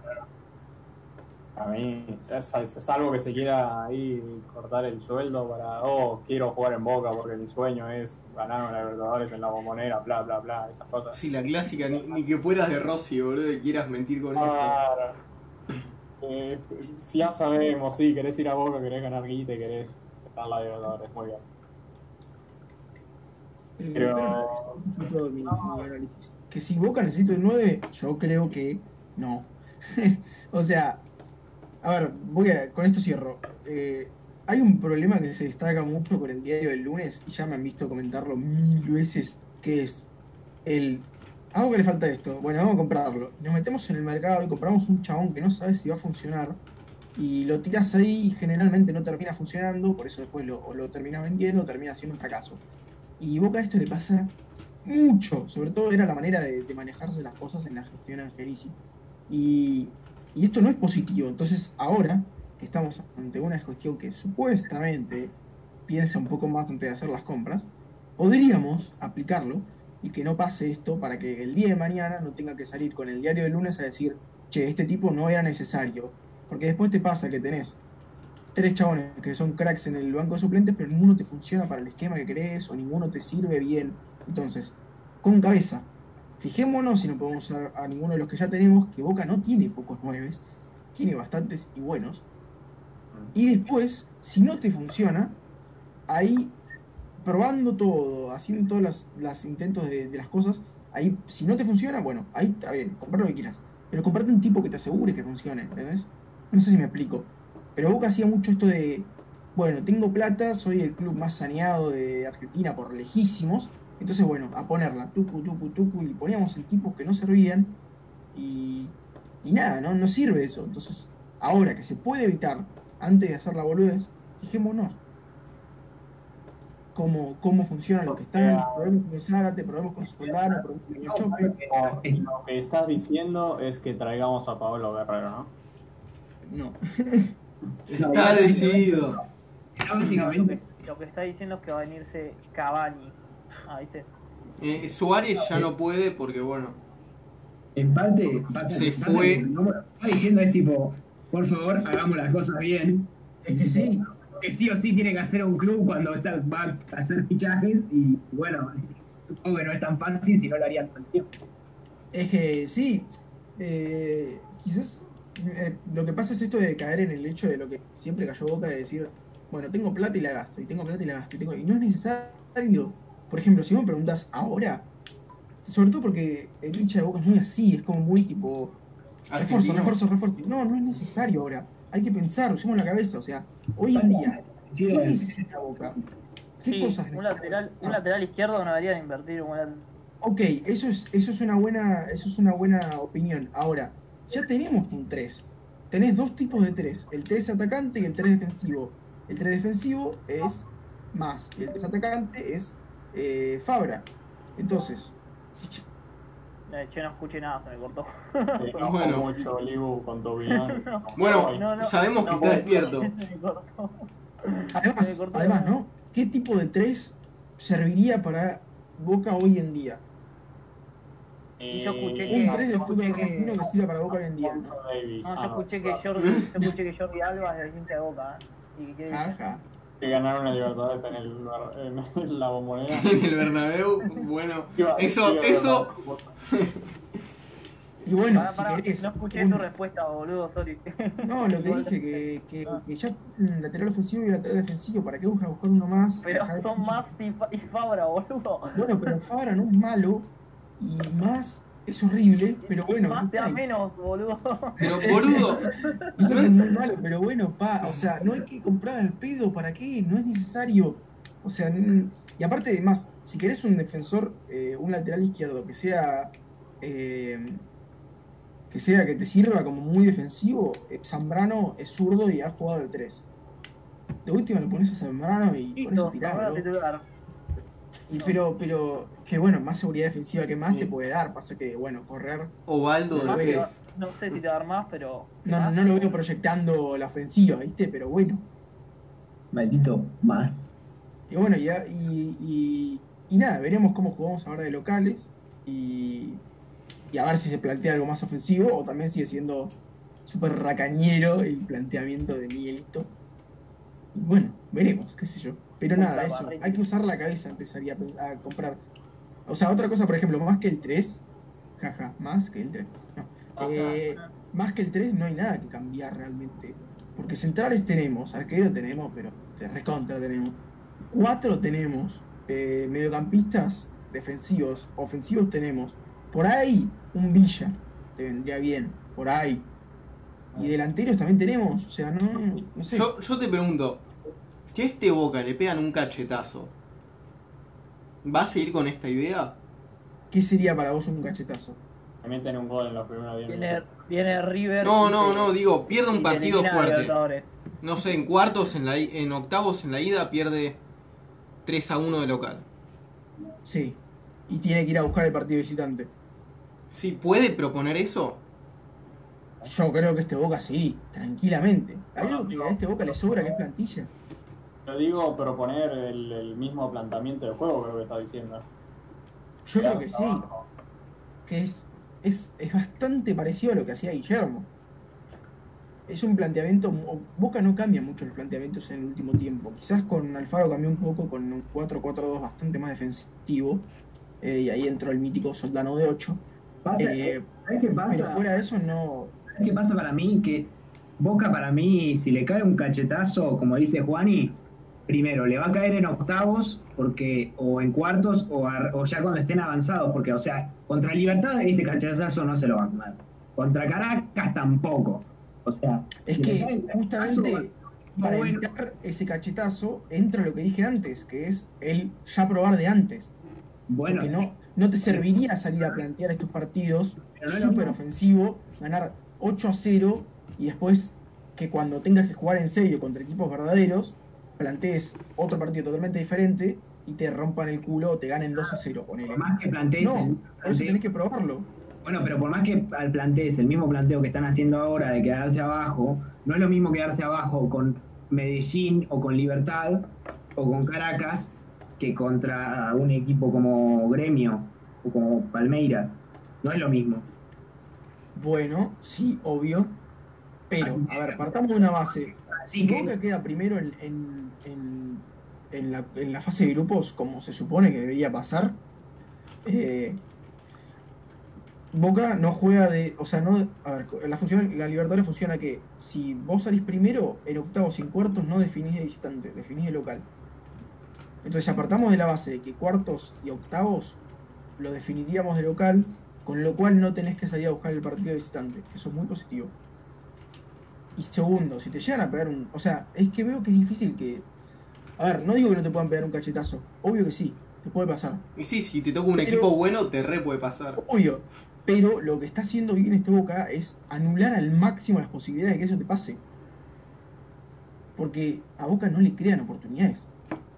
A mí, es, es- es algo que se quiera ahí cortar el sueldo para, oh, quiero jugar en Boca porque mi sueño es ganar una Libertadores en la bombonera, bla, bla, bla, esas cosas. Sí, la clásica, ni, ni que fueras de Rossi, boludo, y quieras mentir con eso. Claro. Eh, si ya sabemos, sí, querés ir a Boca, querés ganar guita, y querés ganar la Libertadores, muy bien. Pero- pero. Que si Boca necesita el 9, yo creo que no. o sea, a ver, voy a, con esto cierro. Eh, hay un problema que se destaca mucho con el diario del lunes y ya me han visto comentarlo mil veces, que es el... A Boca le falta esto, bueno, vamos a comprarlo. Nos metemos en el mercado y compramos un chabón que no sabe si va a funcionar y lo tirás ahí y generalmente no termina funcionando, por eso después lo, o lo terminas vendiendo o termina siendo un fracaso. Y Boca esto le pasa mucho, sobre todo era la manera de, manejarse las cosas en la gestión Angelici. Y, y esto no es positivo, entonces ahora que estamos ante una cuestión que supuestamente piensa un poco más antes de hacer las compras, podríamos aplicarlo y que no pase esto para que el día de mañana no tenga que salir con el diario del lunes a decir, che, este tipo no era necesario. Porque después te pasa que tenés tres chabones que son cracks en el banco de suplentes, pero ninguno te funciona para el esquema que crees o ninguno te sirve bien. Entonces, con cabeza, fijémonos si no podemos usar a ninguno de los que ya tenemos, que Boca no tiene pocos nueves, tiene bastantes y buenos. Y después, si no te funciona, ahí probando todo, haciendo todos los, intentos de, de las cosas, ahí si no te funciona, bueno, ahí está bien, comprar lo que quieras. Pero comprarte un tipo que te asegure que funcione, ¿entendés? No sé si me explico. Pero Boca hacía mucho esto de, bueno, tengo plata, soy el club más saneado de Argentina por lejísimos, entonces bueno, a ponerla, tucu, tucu, tucu, y poníamos en tipos que no servían, y, y nada, ¿no? no sirve eso. Entonces, ahora que se puede evitar, antes de hacer la boludez, fijémonos cómo, cómo funciona lo que sea- probemos con Zárate, probemos con Soldano, probemos con el Chope. Lo que estás diciendo es que traigamos a Pablo Guerrero, ¿no? No. Está decidido. Lo Básicamente, que, lo que está diciendo es que va a venirse Cavani. Ah, ¿viste? Eh, Suárez ya no puede porque, bueno, en parte, pasa- Se pasa fue. está diciendo es tipo, por favor, hagamos las cosas bien. Es que sí, Que sí o sí tiene que hacer un club cuando está, va a hacer fichajes y bueno, supongo que no es tan fácil si no lo harían todo el tiempo. Es que sí, eh, quizás eh, lo que pasa es esto de caer en el hecho de lo que siempre cayó Boca de decir, bueno, tengo plata y la gasto, y tengo plata y la gasto, y, tengo, y no es necesario. por ejemplo, si vos me preguntas ahora, sobre todo porque el hincha de Boca es muy así, es como muy tipo, refuerzo, refuerzo, refuerzo. No, no es necesario ahora. Hay que pensar, usemos la cabeza, o sea, hoy en día, Sí, ¿qué necesita Boca? ¿Qué Sí, cosas un necesita? lateral, un lateral izquierdo no debería de invertir un lateral- Ok, eso es, eso es una buena, eso es una buena opinión. Ahora, ya tenemos un 3. Tenés dos tipos de 3, el 3 atacante y el 3 defensivo. El 3 defensivo es más, y el 3 atacante es eh, Fabra. Entonces, si- Eh, Che, no escuché nada, se me cortó. Enojo Bueno. mucho, con tu opinión. Bueno, No, no, sabemos que no, está no. despierto. Se me cortó. además, Se cortó. además, ¿no? ¿Qué tipo de 3 serviría para Boca hoy en día? Y yo escuché Eh, Un que- 3 del yo fútbol escuché que- argentino que sirva para Boca hoy en día. No, Ah, yo escuché que Jordi, yo escuché que Jordi Alba es del hincha de Boca, ¿eh? Y que Jaja. que ganaron una Libertadores en, el, en la bombonera. En el Bernabéu, bueno, eso, eso, Y bueno, Pará, si pará, querés, no escuché un- tu respuesta, boludo, sorry. No, lo que dije, que, que, Ah. que ya mm, lateral ofensivo y lateral defensivo, ¿para qué buscas buscar uno más? Pero son más y, y Fabra, boludo. Bueno, pero Fabra no es malo y más es horrible, pero bueno, más te da menos, boludo. pero boludo, entonces es muy malo, pero bueno, pa, o sea, no hay que comprar al pedo, ¿para qué? No es necesario. O sea, y aparte además, si querés un defensor, eh, un lateral izquierdo que sea eh, que sea que te sirva como muy defensivo, eh, Zambrano es zurdo y ha jugado el 3. De última lo pones a Zambrano y con eso Listo, tirás. Y pero, pero, que bueno, más seguridad defensiva que más Sí. te puede dar. Pasa que, bueno, correr. Ovaldo de tres. no sé si te va a dar más, pero. No, más. no lo veo proyectando la ofensiva, ¿viste? Pero bueno. Maldito más. Y bueno, y, y, y nada, veremos cómo jugamos ahora de locales. Y, y a ver si se plantea algo más ofensivo o también sigue siendo súper racañero el planteamiento de Miguelito. Y bueno, veremos, qué sé yo. Pero Puta nada, eso. Hay que usar la cabeza, empezaría a, comprar. O sea, otra cosa, por ejemplo, más que el 3. Jaja, más que el 3. No. Eh, más que el 3 no hay nada que cambiar realmente. Porque centrales tenemos, arquero tenemos, pero de recontra tenemos. Cuatro tenemos. eh, mediocampistas defensivos, ofensivos tenemos. Por ahí, un Villa te vendría bien. Por ahí. Y delanteros también tenemos. O sea, no, no sé. Yo, yo te pregunto, si a este Boca le pegan un cachetazo, ¿va a seguir con esta idea? ¿Qué sería para vos un cachetazo? Me meten un gol en los primeros 10 Viene, minutos. viene River. No, no, no, digo, pierde un partido fuerte. No sé, en cuartos, en, la, en octavos, en la ida, pierde 3 a 1 de local. Sí. Y tiene que ir a buscar el partido visitante. ¿Sí puede proponer eso? Yo creo que este Boca sí, tranquilamente. Hay algo que a este Boca le sobra que es plantilla. Yo digo proponer el, el mismo planteamiento de juego, creo que está diciendo. Yo creo que sí, abajo. que es, es, es bastante parecido a lo que hacía Guillermo. Es un planteamiento, Boca no cambia mucho los planteamientos en el último tiempo. Quizás con Alfaro cambió un poco con un 4-4-2 bastante más defensivo. eh, y ahí entró el mítico Soldano de 8. Pasa- Eh, ¿Sabes qué pero pasa? fuera de eso no... ¿Sabes qué pasa para mí? Que Boca para mí, si le cae un cachetazo, como dice Juani, primero, le va a caer en octavos, porque o en cuartos, o, ar- o ya cuando estén avanzados, porque, o sea, contra Libertad este cachetazo no se lo va a comer. Contra Caracas tampoco. O sea, Es que justamente para bueno. evitar ese cachetazo entra lo que dije antes, que es el ya probar de antes. bueno, Porque no, no te serviría salir a plantear estos partidos no súper ofensivo, ganar 8 a 0 y después que cuando tengas que jugar en serio contra equipos verdaderos, plantees otro partido totalmente diferente y te rompan el culo o te ganen 2 a 0, ponele. por más que plantees No, el- por eso tenés que probarlo. Bueno, pero por más que al plantees el mismo planteo que están haciendo ahora de quedarse abajo, no es lo mismo quedarse abajo con Medellín o con Libertad o con Caracas que contra un equipo como Gremio o como Palmeiras. No es lo mismo. Bueno, sí, obvio. Pero, a ver, partamos de una base. Así Si que- Boca queda primero en, en, en, en la, en la fase de grupos, como se supone que debería pasar, eh, Boca no juega de. O sea, no. A ver, la, función, la Libertadores funciona que si vos salís primero, en octavos y en cuartos no definís de visitante, definís de local. Entonces, apartamos de la base de que cuartos y octavos lo definiríamos de local, con lo cual no tenés que salir a buscar el partido visitante. Eso es muy positivo. Y segundo, si te llegan a pegar un. O sea, es que veo que es difícil que. A ver, no digo que no te puedan pegar un cachetazo. Obvio que sí, te puede pasar. Y sí, si te toca un Pero- equipo bueno, te re puede pasar. Obvio. Pero lo que está haciendo bien este Boca es anular al máximo las posibilidades de que eso te pase. Porque a Boca no le crean oportunidades.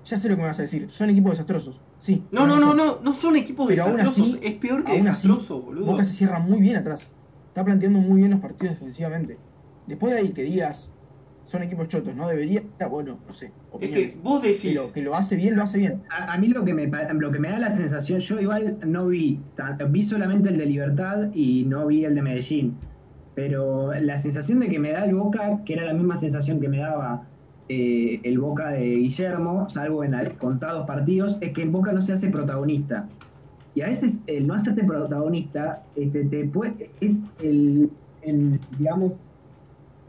Ya sé lo que me vas a decir. Son equipos desastrosos. Sí. No, no, no, no, no son equipos Pero desastrosos. así- es peor que aún así, desastroso, boludo. Boca se cierra muy bien atrás. Está planteando muy bien los partidos defensivamente. Después de ahí que digas, son equipos chotos, ¿no? Debería, bueno, no sé. Es que vos que, decís. lo, que lo hace bien, lo hace bien. A, a mí lo que, me, lo que me da la sensación, yo igual no vi, vi solamente el de Libertad y no vi el de Medellín, pero la sensación de que me da el Boca, que era la misma sensación que me daba eh, el Boca de Guillermo, salvo en al- contados partidos, es que el Boca no se hace protagonista. Y a veces el no hacerte protagonista este, te puede- es el, el, digamos,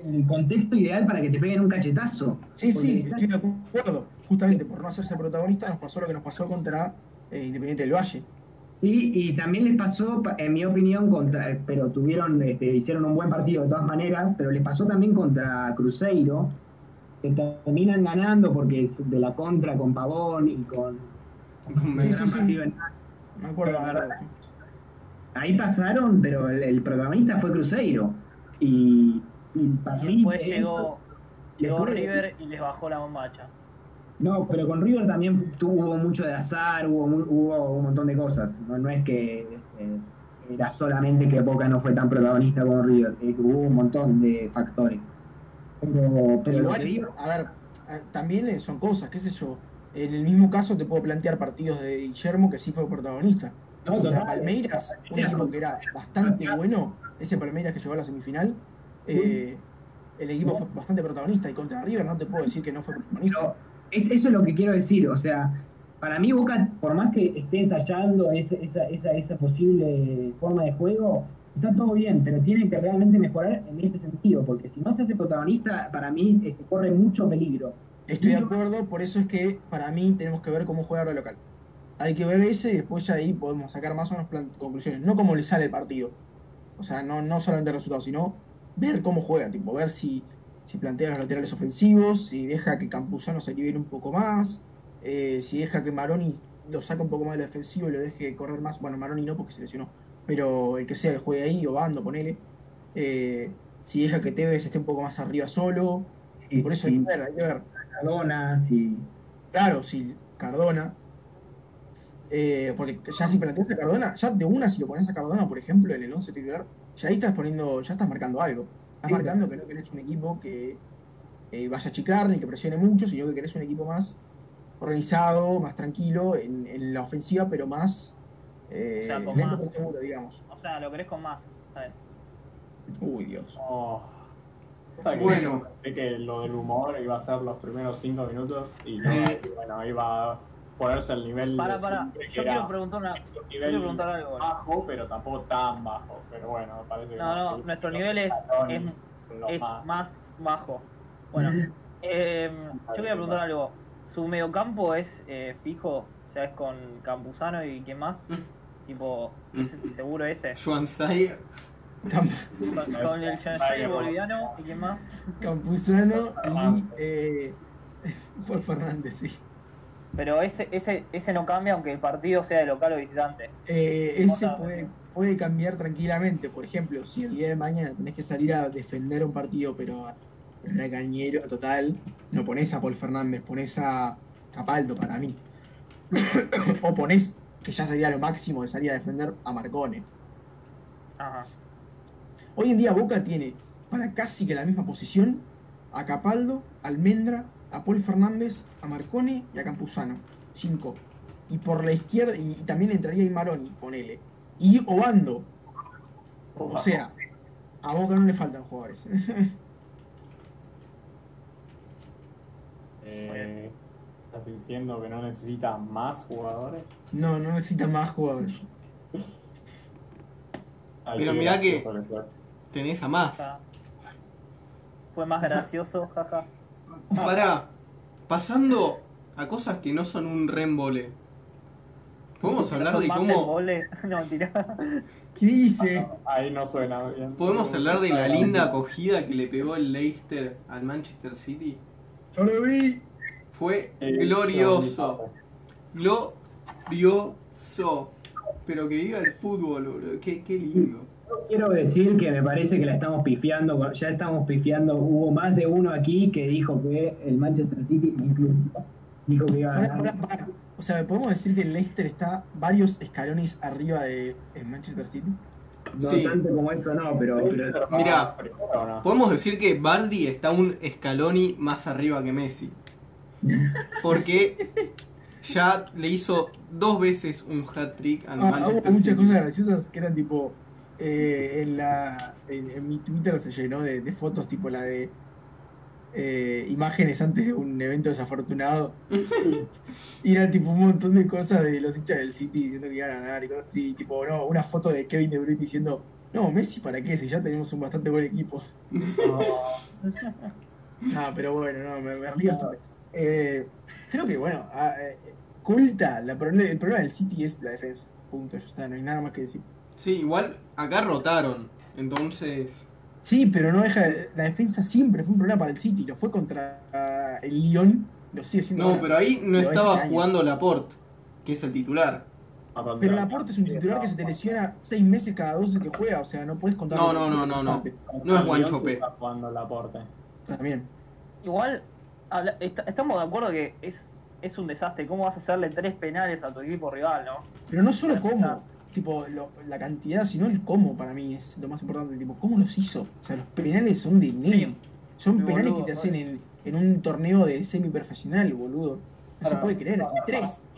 el contexto ideal para que te peguen un cachetazo. Sí, sí, estoy de acuerdo. Justamente por no hacerse protagonista nos pasó lo que nos pasó contra eh, Independiente del Valle. Sí, y también les pasó, pa- en mi opinión, contra, pero tuvieron, este, hicieron un buen partido de todas maneras, pero les pasó también contra Cruzeiro, que terminan ganando porque es de la contra con Pavón y con con Sí, sí, sí. en- Me acuerdo, me Pero, acuerdo. Ahí pasaron, pero el, el protagonista fue Cruzeiro. Y, y después eh, llegó, llegó después- River y les bajó la bombacha. No, pero con River también tuvo mucho de azar, hubo, hubo un montón de cosas. No, no es que eh, era solamente que Boca no fue tan protagonista como River, eh, hubo un montón de factores. Pero, pero lo Igual, digo, a ver, también eh, son cosas, qué sé yo. En el mismo caso te puedo plantear partidos de Guillermo que sí fue protagonista. no, Contra total, Palmeiras, un equipo que era bastante bueno, ese Palmeiras que llegó a la semifinal, eh, el equipo fue bastante protagonista. Y contra River no te puedo decir que no fue protagonista. pero es, eso es lo que quiero decir. O sea, para mí Boca, por más que esté ensayando esa, esa, esa, esa posible forma de juego, está todo bien, pero tiene que realmente mejorar en ese sentido, porque si no se hace protagonista, para mí este, corre mucho peligro. Estoy de acuerdo, por eso es que para mí tenemos que ver cómo juega lo local. Hay que ver ese y después ya ahí podemos sacar más o menos conclusiones. No cómo le sale el partido. O sea, no, no solamente el resultado, sino ver cómo juega, tipo, ver si, si plantea los laterales ofensivos, si deja que Campuzano se libere un poco más, eh, si deja que Maroni lo saca un poco más del defensivo y lo deje correr más. Bueno, Maroni no porque se lesionó, pero el que sea que juegue ahí, o Bando, ponele. Eh, si deja que Tevez esté un poco más arriba solo. Sí, Por eso sí, hay que ver, hay que ver. Cardona, sí. Claro, si Cardona. eh, porque ya si planteas a Cardona, ya de una si lo pones a Cardona, por ejemplo, en el 11 titular, ya ahí estás poniendo, ya estás marcando algo. Estás Sí. marcando que no querés un equipo que eh, vaya a achicar ni que presione mucho, sino que querés un equipo más organizado, más tranquilo en, en la ofensiva, pero más eh, O sea, con lento más. pero seguro, digamos. O sea, lo querés con más. ¿sabes? Uy, Dios. Oh. Bueno. Pensé que lo del humor iba a ser los primeros cinco minutos y no, Eh. y bueno, iba a ponerse al nivel Para, de para. Yo quiero preguntar, una, nivel preguntar algo. bajo, pero tampoco tan bajo. Pero bueno, parece que No, no, nuestro nivel es- es- más. más bajo. Bueno, eh, yo quería preguntar algo. ¿Su mediocampo es eh, fijo? O sea, es con Campuzano y quién más? tipo, ¿es seguro ese? Camp- Con, con el Janssen boliviano y quién más? Campuzano y eh, por Fernández, sí. Pero ese, ese, ese no cambia aunque el partido sea de local o visitante. Eh, ese puede, puede cambiar tranquilamente. Por ejemplo, si el día de mañana tenés que salir a defender un partido, pero a- pero era cañero total, no pones a Paul Fernández, pones a Capaldo para mí. o pones, que ya sería lo máximo de salir a defender a Marcone. Ajá. Hoy en día Boca tiene para casi que la misma posición a Capaldo, Almendra, a Paul Fernández, a Marcone y a Campuzano. Cinco. Y por la izquierda, y, y también entraría Maroni, ponele. Y Obando. O sea, a Boca no le faltan jugadores. Eh, ¿Estás diciendo que no necesita más jugadores? no, no necesita más jugadores. Pero mirá que-. Tenés a más. Fue más gracioso, jaja. Pará. Pasando a cosas que no son un rembole. Podemos hablar de cómo. No, mentira. ¿Qué dice? Ahí no suena bien. Podemos hablar de la linda acogida que le pegó el Leicester al Manchester City. Yo lo vi. Fue Eh, glorioso. Glorioso. Pero que viva el fútbol, boludo. Qué, qué lindo. Quiero decir que me parece que la estamos pifiando, ya estamos pifiando. Hubo más de uno aquí que dijo que el Manchester City, incluso, dijo que iba a ganar. O sea, ¿podemos decir que el Leicester está varios escalones arriba de el Manchester City? No Sí. tanto como esto, no, pero, pero Mirá. ¿Primero o no? Podemos decir que Bardi está un escaloni más arriba que Messi. Porque ya le hizo dos veces un hat trick al Ah, Manchester muchas City. cosas graciosas que eran tipo. Eh, en, la, en, en mi Twitter se llenó de, de fotos tipo la de eh, imágenes antes de un evento desafortunado. y eran tipo un montón de cosas de los hinchas del City diciendo que iban a ganar y cosas así. Tipo, no, una foto de Kevin De Bruyne diciendo: No, Messi, ¿para qué? Si ya tenemos un bastante buen equipo. Ah, pero bueno, no, me, me río bastante. Eh, creo que, bueno, ah, eh, culta, la el problema del City es la defensa. Punto, ya está, no hay nada más que decir. Sí, igual acá rotaron. Entonces. Sí, pero no deja. de- La defensa siempre fue un problema para el City. Lo fue contra ah, el Lyon, lo sigue siendo. No, ahora. pero ahí no Pero estaba este año. jugando Laporte, que es el titular. Contra- Pero Laporte es un titular que se te lesiona seis meses cada dos que juega, o sea, no puedes contar. No, no, no, no, no. No es se está jugando el aporte. También. Igual, estamos de acuerdo que es, es un desastre. ¿Cómo vas a hacerle tres penales a tu equipo rival, no? Pero no solo cómo, tipo, lo- la cantidad, sino el cómo para mí es lo más importante. Tipo, ¿cómo los hizo? O sea, los penales son de nene. Son penales boludo, que te hacen en, en un torneo de semiprofesional, boludo. No se puede creer. Y tres.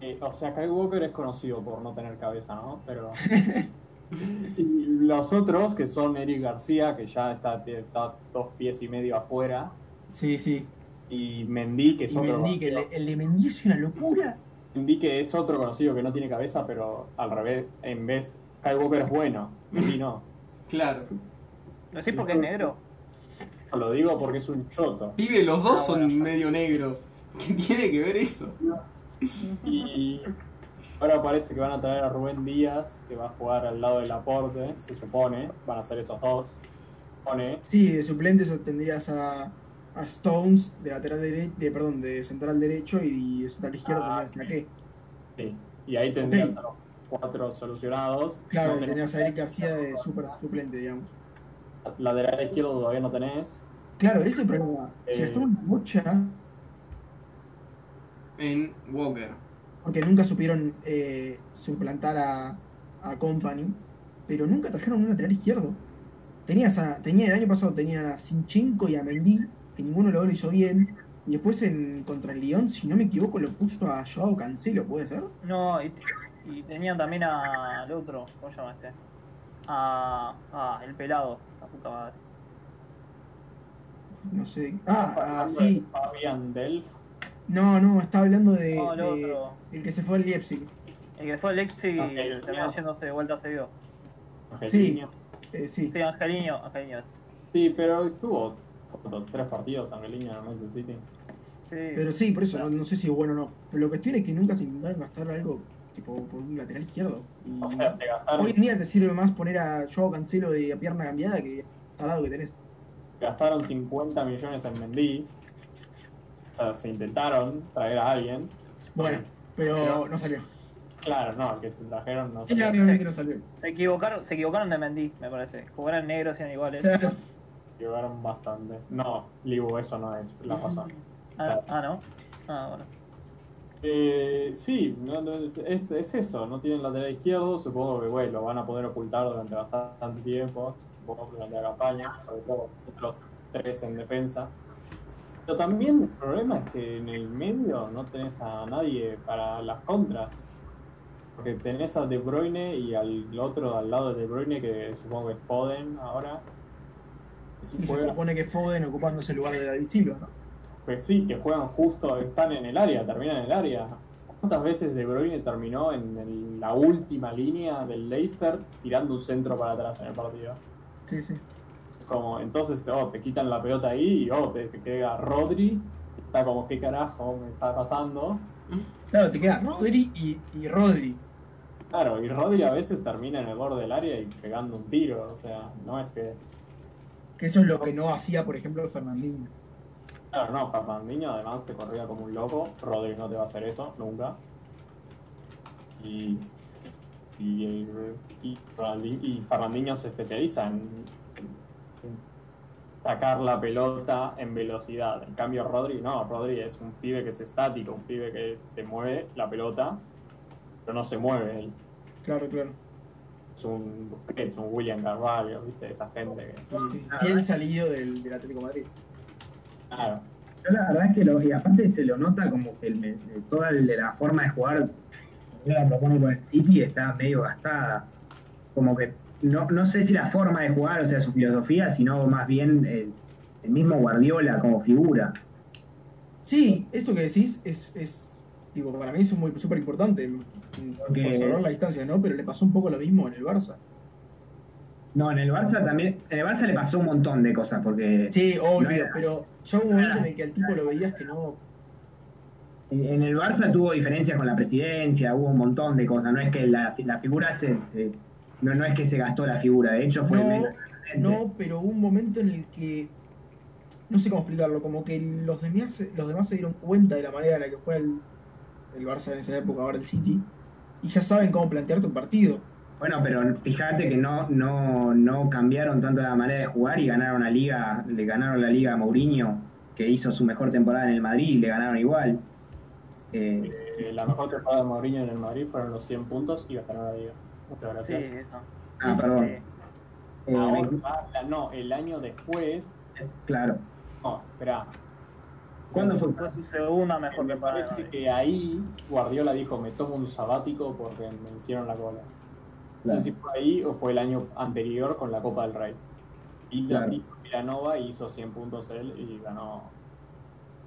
Eh, o sea, Kyle Walker es conocido por no tener cabeza, ¿no? Pero. y los otros, que son Eric García, que ya está, está dos pies y medio afuera, Sí, sí. y Mendy, que es Y otro. Mendy, que el, el de Mendy es una locura. Mendy, que es otro conocido que no tiene cabeza, pero al revés, en vez. Kyle Walker es bueno, Mendy no. Claro. ¿Lo decís porque es negro? Lo digo porque es un choto. Pibe, los dos Ah, son bueno. medio negros. ¿Qué tiene que ver eso? Y ahora parece que van a traer a Rubén Díaz, que va a jugar al lado del aporte, se supone. Van a ser esos dos. Pone. Sí, de suplentes tendrías a, a Stones de lateral derecho, de, perdón, de central derecho y de central izquierdo Ah, tendrías a qué. Sí. Y ahí tendrías a los cuatro solucionados. Claro, No tenías a Eric García de super suplente, digamos. lateral izquierdo todavía no tenés. Claro, ese problema. Se Eh. gastaron una bocha En Walker. porque nunca supieron eh, suplantar a, a Company, pero nunca trajeron un lateral izquierdo. Tenías a, tenía, el año pasado tenían a Sinchenko y a Mendy, que ninguno de los dos lo hizo bien. Y después en contra el Lyon, si no me equivoco, lo puso a Joao Cancelo, ¿puede ser? No, y, y tenían también al otro, ¿cómo se llama este? A, ah, el pelado, la puta madre. No sé. ¿Estás Ah, ah, sí. de Fabian Delf. No, no, está hablando de, No, el de- otro. el que se fue al Leipzig. El que fue el Lexi Ok, terminó no. yéndose de vuelta seguido. Angelino. Eh, sí. Sí, Angeliño, Angeliño. Sí, pero estuvo tres partidos el Manchester City. Sí. Pero sí, por eso, no, no sé si es bueno o no. Pero lo que cuestión es que nunca se intentaron gastar algo tipo por un lateral izquierdo. Y O sea, se gastaron, hoy en día te sirve más poner a Joao Cancelo de pierna cambiada que al lado que tenés. gastaron 50 millones en Mendy. O sea, se intentaron traer a alguien. Bueno, pero Pero- no salió. Claro, no, el que se trajeron no salió. No salió. Se equivocaron, se equivocaron de Mendy, me parece. Eran negros eran iguales. Claro. Llegaron bastante. No, Libu, eso no es la razón. Ah, ah, no. Ah, bueno. Eh, sí, no, no, es, es eso, no tienen lateral izquierdo, supongo que bueno, lo van a poder ocultar durante bastante tiempo, supongo durante la campaña, sobre todo los tres en defensa. Pero también el problema es que en el medio no tenés a nadie para las contras. Porque tenés a De Bruyne y al otro al lado de De Bruyne, que supongo que es Foden ahora. Y se supone que Foden ocupándose el lugar de David Silva, ¿no? pues sí, que juegan justo, están en el área, terminan en el área. ¿Cuántas veces De Bruyne terminó en el- la última línea del Leicester tirando un centro para atrás en el partido? Sí, sí. Es como, entonces oh, te quitan la pelota ahí y oh, te, te queda Rodri, está como, ¿qué carajo me está pasando? Claro, te queda Rodri y, y Rodri. Claro, y Rodri a veces termina en el borde del área y pegando un tiro, o sea, no es que... Que eso es lo que no hacía, por ejemplo, Fernandinho. Claro, no, Fernandinho además te corría como un loco, Rodri no te va a hacer eso, nunca. Y, y, y, Fernandi- y Fernandinho se especializa en, en sacar la pelota en velocidad. En cambio Rodri no, Rodri es un pibe que es estático, un pibe que te mueve la pelota, pero no se mueve él. Claro, claro. Es un, William Carvalho, ¿viste? Esa gente que... Fiel salido del, del Atlético de Madrid. Claro. Yo la verdad es que lo, y aparte se lo nota como que el, toda el- la forma de jugar que la propone con el City está medio gastada. Como que no, no sé si la forma de jugar, o sea, su filosofía, sino más bien el, el mismo Guardiola como figura. Sí, esto que decís es, es digo, para mí es muy súper importante Porque- por salvar la distancia, ¿no? Pero le pasó un poco lo mismo en el Barça. No, en el Barça también, en el Barça le pasó un montón de cosas, porque Sí, obvio, No era- pero ya hubo un momento en el que al tipo lo veías que no. en, el Barça tuvo diferencias con la presidencia, hubo un montón de cosas, no es que la, la figura se, se- no, no es que se gastó la figura, de hecho fue No, No, pero hubo un momento en el que. No sé cómo explicarlo, como que los demás, se- los demás se dieron cuenta de la manera en la que fue el, el Barça en esa época, ahora el City, y ya saben cómo plantearte un partido. Bueno, pero fíjate que no, no, no cambiaron tanto la manera de jugar y ganaron la liga, le ganaron la liga a Mourinho, que hizo su mejor temporada en el Madrid y le ganaron igual. Eh, Eh, la mejor temporada de Mourinho en el Madrid fueron los 100 puntos y ganaron la liga. Muchas Sí, gracias. eso. ah, perdón. Sí. Eh, Ahora, me- ah, la- no, el año después. claro. No, espera. ¿Cuándo fue? Fue su segunda mejor Me temporada. parece que ahí Guardiola dijo: Me tomo un sabático porque me hicieron la cola. No Claro. sé si fue ahí o fue el año anterior con la Copa del Rey. Y la Claro. tipo Villanova hizo 100 puntos él y ganó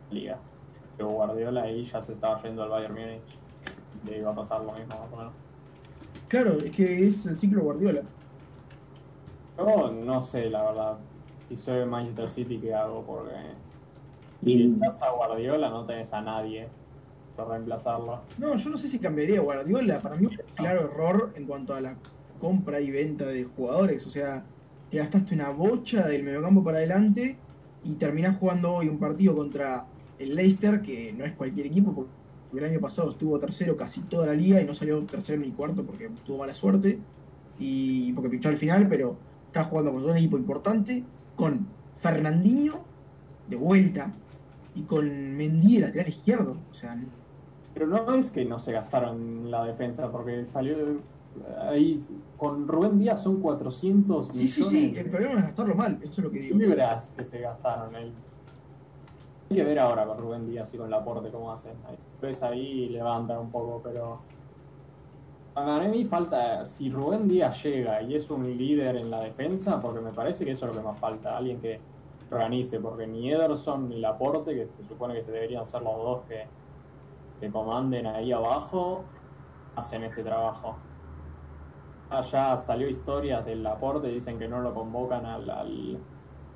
la liga. Pero Guardiola ahí ya se estaba yendo al Bayern Múnich. Le iba a pasar lo mismo más o menos. Claro, es que es el ciclo Guardiola. Yo no sé, la verdad. Si soy Manchester City, ¿qué hago? Porque Y- si estás a Guardiola, no tenés a nadie para reemplazarlo. No, yo no sé si cambiaría a Guardiola. Para mí, un claro error en cuanto a la compra y venta de jugadores. O sea, te gastaste una bocha del mediocampo para adelante y terminás jugando hoy un partido contra el Leicester, que no es cualquier equipo, porque el año pasado estuvo tercero casi toda la liga y no salió tercero ni cuarto porque tuvo mala suerte y porque pinchó al final, pero está jugando contra un equipo importante con Fernandinho de vuelta y con Mendy de lateral izquierdo. O sea, Pero no es que no se gastaron la defensa, porque salió ahí con Rubén Díaz son 400 Sí, sí, millones sí, el problema es gastarlo mal, eso es lo que digo. libras que se gastaron ahí. Hay que ver ahora con Rubén Díaz y con Laporte cómo hacen. Ves ahí levantan un poco, pero a mí falta, si Rubén Díaz llega y es un líder en la defensa, porque me parece que eso es lo que más falta, alguien que organice, porque ni Ederson ni Laporte, que se supone que se deberían ser los dos que, que comanden ahí abajo, hacen ese trabajo. Allá salió historias del Laporte, dicen que no lo convocan al, al-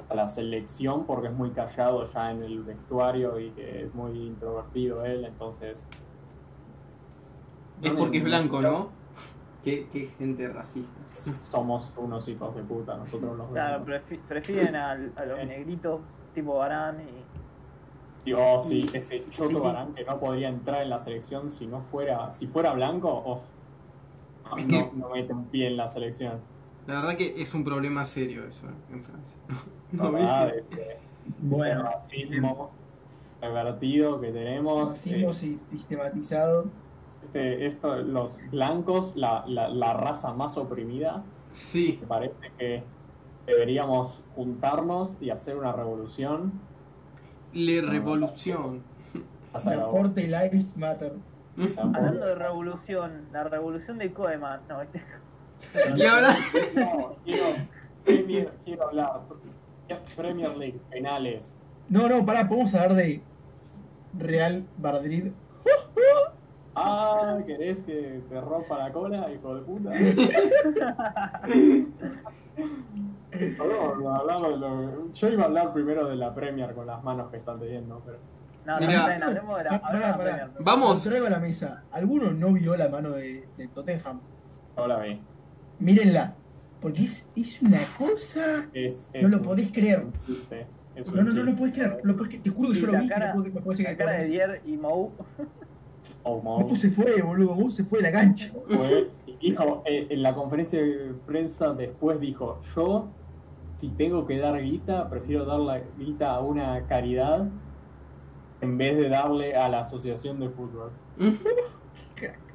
a la selección porque es muy callado ya en el vestuario y que es muy introvertido él, entonces... Es porque es blanco, ¿no? Qué, qué gente racista. Somos unos hijos de puta, nosotros los Claro, vemos. prefi- prefieren al- a, los negritos tipo Barán y. Y, oh, sí, ese Choto Barán que no podría entrar en la selección si no fuera, si fuera blanco, off. No, Es que- no mete un pie en la selección. La verdad que es un problema serio eso eh, en Francia. No. Este, Bueno, racismo revertido que tenemos. Racismo eh, si- sistematizado. Este, esto, los blancos, la, la, la raza más oprimida, Sí, me parece que deberíamos juntarnos y hacer una revolución. Le Revolución. Deporte Lives Matter. Hablando de revolución, la revolución de Koeman. No, este- Y habla. No, quiero, Premier, quiero hablar. Premier League, penales. No, no, pará, podemos hablar de Real Madrid. Ah, ¿querés que te rompa la cola, hijo de puta? No, hablamos de lo- Yo iba a hablar primero de la Premier con las manos que están teniendo, pero. No, Mirá. no, hablemos de la, Pa- hablemos de pará, la. Vamos. Traigo a la mesa. ¿Alguno no vio la mano de, de Tottenham? No la vi. Mírenla. Porque es, es una cosa. Es, No lo un podés creer. chiste, es No, no, no lo puedes creer. Lo creer. Te juro que Sí, yo lo vi y cara- no puedo, no puedo seguir La cara de Dier y Mou. Oh. Mou se fue, boludo. Mou se fue de la cancha. Fue- y dijo, eh, en la conferencia de prensa después dijo, yo si tengo que dar guita, prefiero dar la guita a una caridad en vez de darle a la asociación de fútbol. Crack.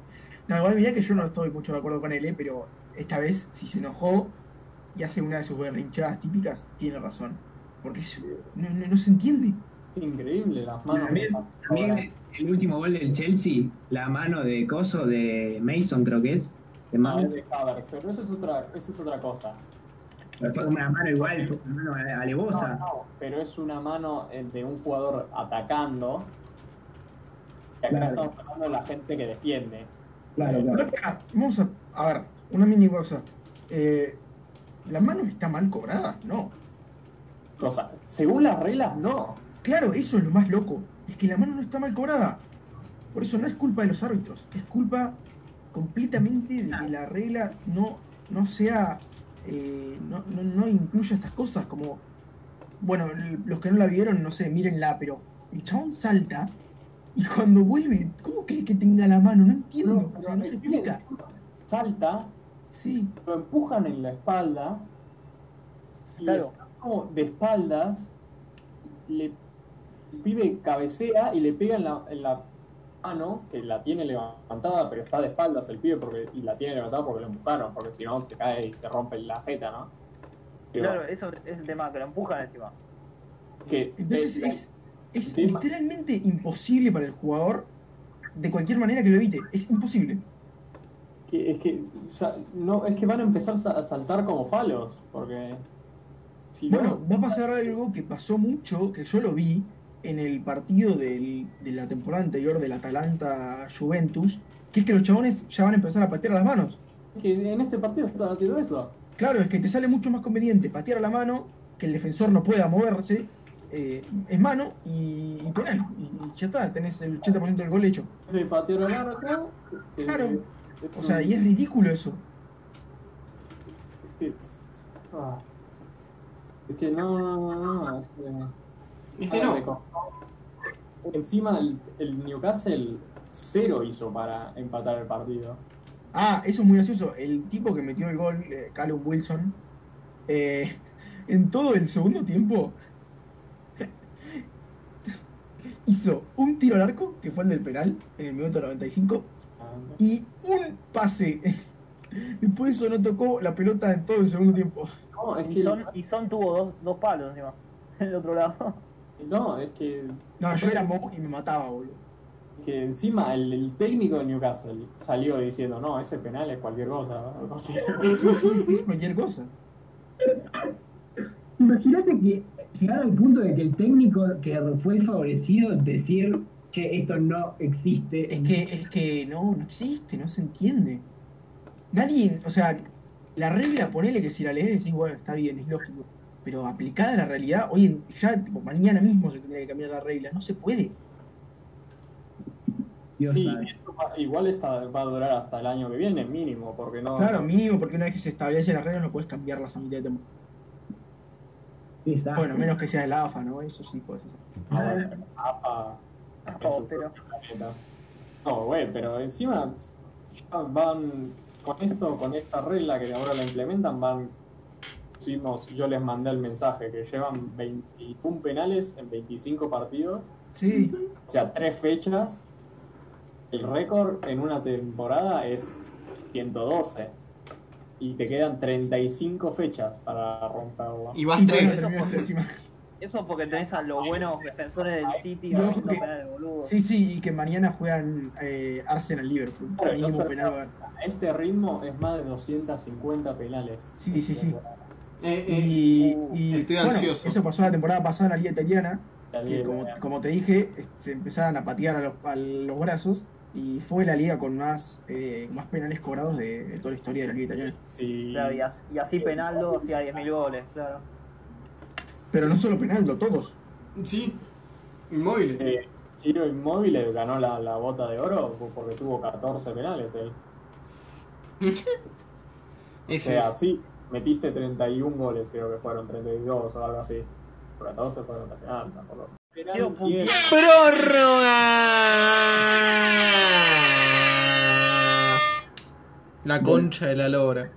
No, igual mirá que yo no estoy mucho de acuerdo con él, eh, pero esta vez, si se enojó y hace una de sus berrinchadas típicas, tiene razón. Porque es- no, no, no se entiende. Es increíble las manos. También el último gol del Chelsea, la mano de Coso, de Mason creo que es, de No, Mount, de pero eso es otra, eso es otra cosa. fue una mano igual, una mano No, alevosa. no, pero es una mano de un jugador atacando. Y acá Claro. estamos hablando de la gente que defiende. Claro, Pero claro. pará, vamos a, a ver, una mini cosa. Eh, ¿La mano está mal cobrada? No. Cosa, según las reglas, no. Claro, eso es lo más loco. Es que la mano no está mal cobrada. Por eso no es culpa de los árbitros. Es culpa completamente de que la regla no, no sea. eh, no, no, no incluya estas cosas. Como. Bueno, los que no la vieron, no sé, mírenla, pero el chabón salta y cuando vuelve, ¿cómo cree que tenga la mano? No entiendo. o sea, no se explica. Salta, Sí. lo empujan en la espalda y Claro. está como de espaldas. Le, el pibe cabecea y le pega en la, en la mano, que la tiene levantada, pero está de espaldas el pibe porque, y la tiene levantada porque lo empujaron, porque si no se cae y se rompe la jeta, ¿no? Pero Claro, eso es el tema, que lo empujan encima. que Entonces es- es, es tema. literalmente imposible para el jugador de cualquier manera que lo evite. Es imposible. que, es que no es que van a empezar a saltar como falos porque si Bueno, no va a pasar algo que pasó mucho, que yo lo vi en el partido del- de la temporada anterior del Atalanta Juventus, que es que los chabones ya van a empezar a patear a las manos. que en este partido están haciendo eso Claro, es que te sale mucho más conveniente patear a la mano, que el defensor no pueda moverse, eh, es mano y, y penal. Y, y ya está, tenés el 80% del gol hecho. de patear al arco eh, Claro. es- es O sea, y es ridículo eso. es que ah. Es que no no no, no, es que Ah, no. encima el, el Newcastle cero hizo para empatar el partido Ah, eso es muy gracioso. El tipo que metió el gol, eh, Callum Wilson, eh, en todo el segundo tiempo hizo un tiro al arco, que fue el del penal, en el minuto 95, Ah, y un pase. Después de eso no tocó la pelota en todo el segundo tiempo. no es Y que Son, y Son tuvo dos, dos palos encima. En el otro lado. No es que No, yo era Mo y me mataba, boludo. que encima el, el técnico de Newcastle salió diciendo, no, ese penal es cualquier cosa. Es cualquier cosa. Imagínate que llegar al punto de que el técnico que fue favorecido decir, che, esto no existe. Es que, es que no, no existe, no se entiende. Nadie, o sea, la regla, ponele que si la lees decís, bueno, está bien, es lógico. Pero aplicada a la realidad, hoy en, ya, tipo, mañana mismo se tendría que cambiar la regla, no se puede. Dios sí, sabe. esto va- igual esta va a durar hasta el año que viene, mínimo, porque no. Claro, mínimo, porque una vez que se establecen las reglas no puedes cambiarlas a mitad de temporada. Exacto. Bueno, menos que sea el AFA, ¿no? Eso sí puedes hacer. Ah, bueno, AFA Oh, pero-. No, güey, pero encima ya van con esto, con esta regla que ahora la implementan, van. Hicimos, yo les mandé el mensaje que llevan 21 penales en 25 partidos, Sí, o sea, tres fechas. El récord en una temporada es 112 y te quedan 35 fechas para romperlo. Y vas tres. Eso porque tenés a los buenos defensores del City No, haciendo que- penales, boludo. Sí, sí, y que mañana juegan eh, Arsenal-Liverpool. Claro, Mínimo no, penal a. A este ritmo es más de 250 penales. Sí, sí, sí. Eh, eh, Y, uh, y, estoy bueno, ansioso. eso pasó la temporada pasada en la Liga Italiana, La que liga como, te dije, se empezaron a patear a los, a los brazos y fue la liga con más, eh, más penales cobrados de, de toda la historia de la Liga Italiana. Sí. Claro, y, así, y así Penaldo hacía 10.000 goles, claro. Pero no solo Penaldo, todos. sí, inmóvil. Eh, Giro Inmóvil ganó la, la bota de oro porque tuvo 14 penales él. O Ese sea, sí, metiste 31 goles, creo que fueron 32 o algo así. Por 14 fueron de penal, tampoco. ¡Prórroga! La concha de la lora.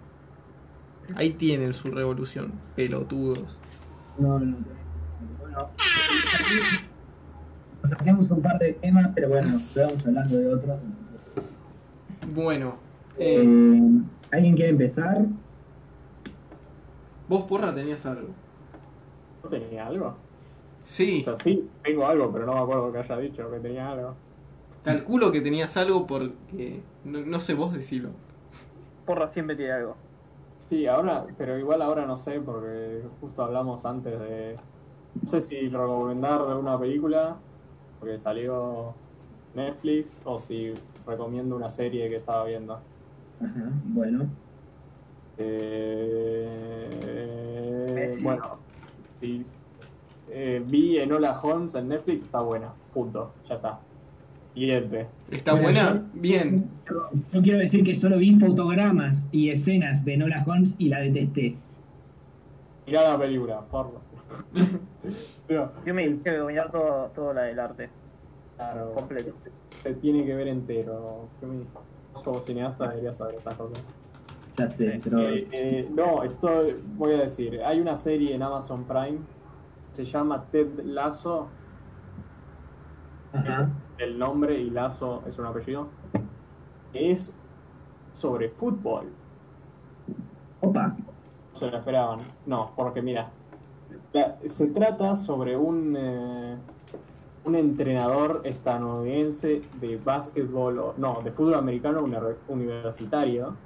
Ahí tienen su revolución, pelotudos. No, no. Bueno, nos hacemos un par de temas, pero bueno, estamos hablando de otros. Bueno, eh, Eh, ¿Alguien quiere empezar? Vos porra tenías algo. ¿No tenía algo? Sí, O sea, sí, tengo algo, pero no me acuerdo que haya dicho que tenía algo. calculo que tenías algo porque. No, no sé, vos decilo. Porra siempre tiene algo. Sí, ahora, pero igual ahora no sé, porque justo hablamos antes de. No sé si recomendar de una película, porque salió Netflix, o si recomiendo una serie que estaba viendo. Ajá, bueno. Eh, Messi. bueno, sí, eh, vi Enola Holmes en Netflix, está buena, punto, ya está. Siguiente. ¿Está Bueno, buena? Bien. Yo, yo quiero decir que solo vi fotogramas y escenas de Nola Holmes y la detesté. Mirá la película, forro. Pero, Yo me dije que dominar todo, todo la del arte. claro, Completo. Se, se tiene que ver entero. Femi. Vos Como cineasta deberías saber estas cosas. Ya sé, Sí. pero. Eh, eh, no, esto voy a decir. Hay una serie en Amazon Prime. Se llama Ted Lasso. Ajá. El nombre y Lasso es un apellido. que Es sobre fútbol. Opa. No se lo esperaban. No, porque mira. la- se trata sobre un. eh, un entrenador estadounidense de básquetbol, o, no, de fútbol americano uni- universitario,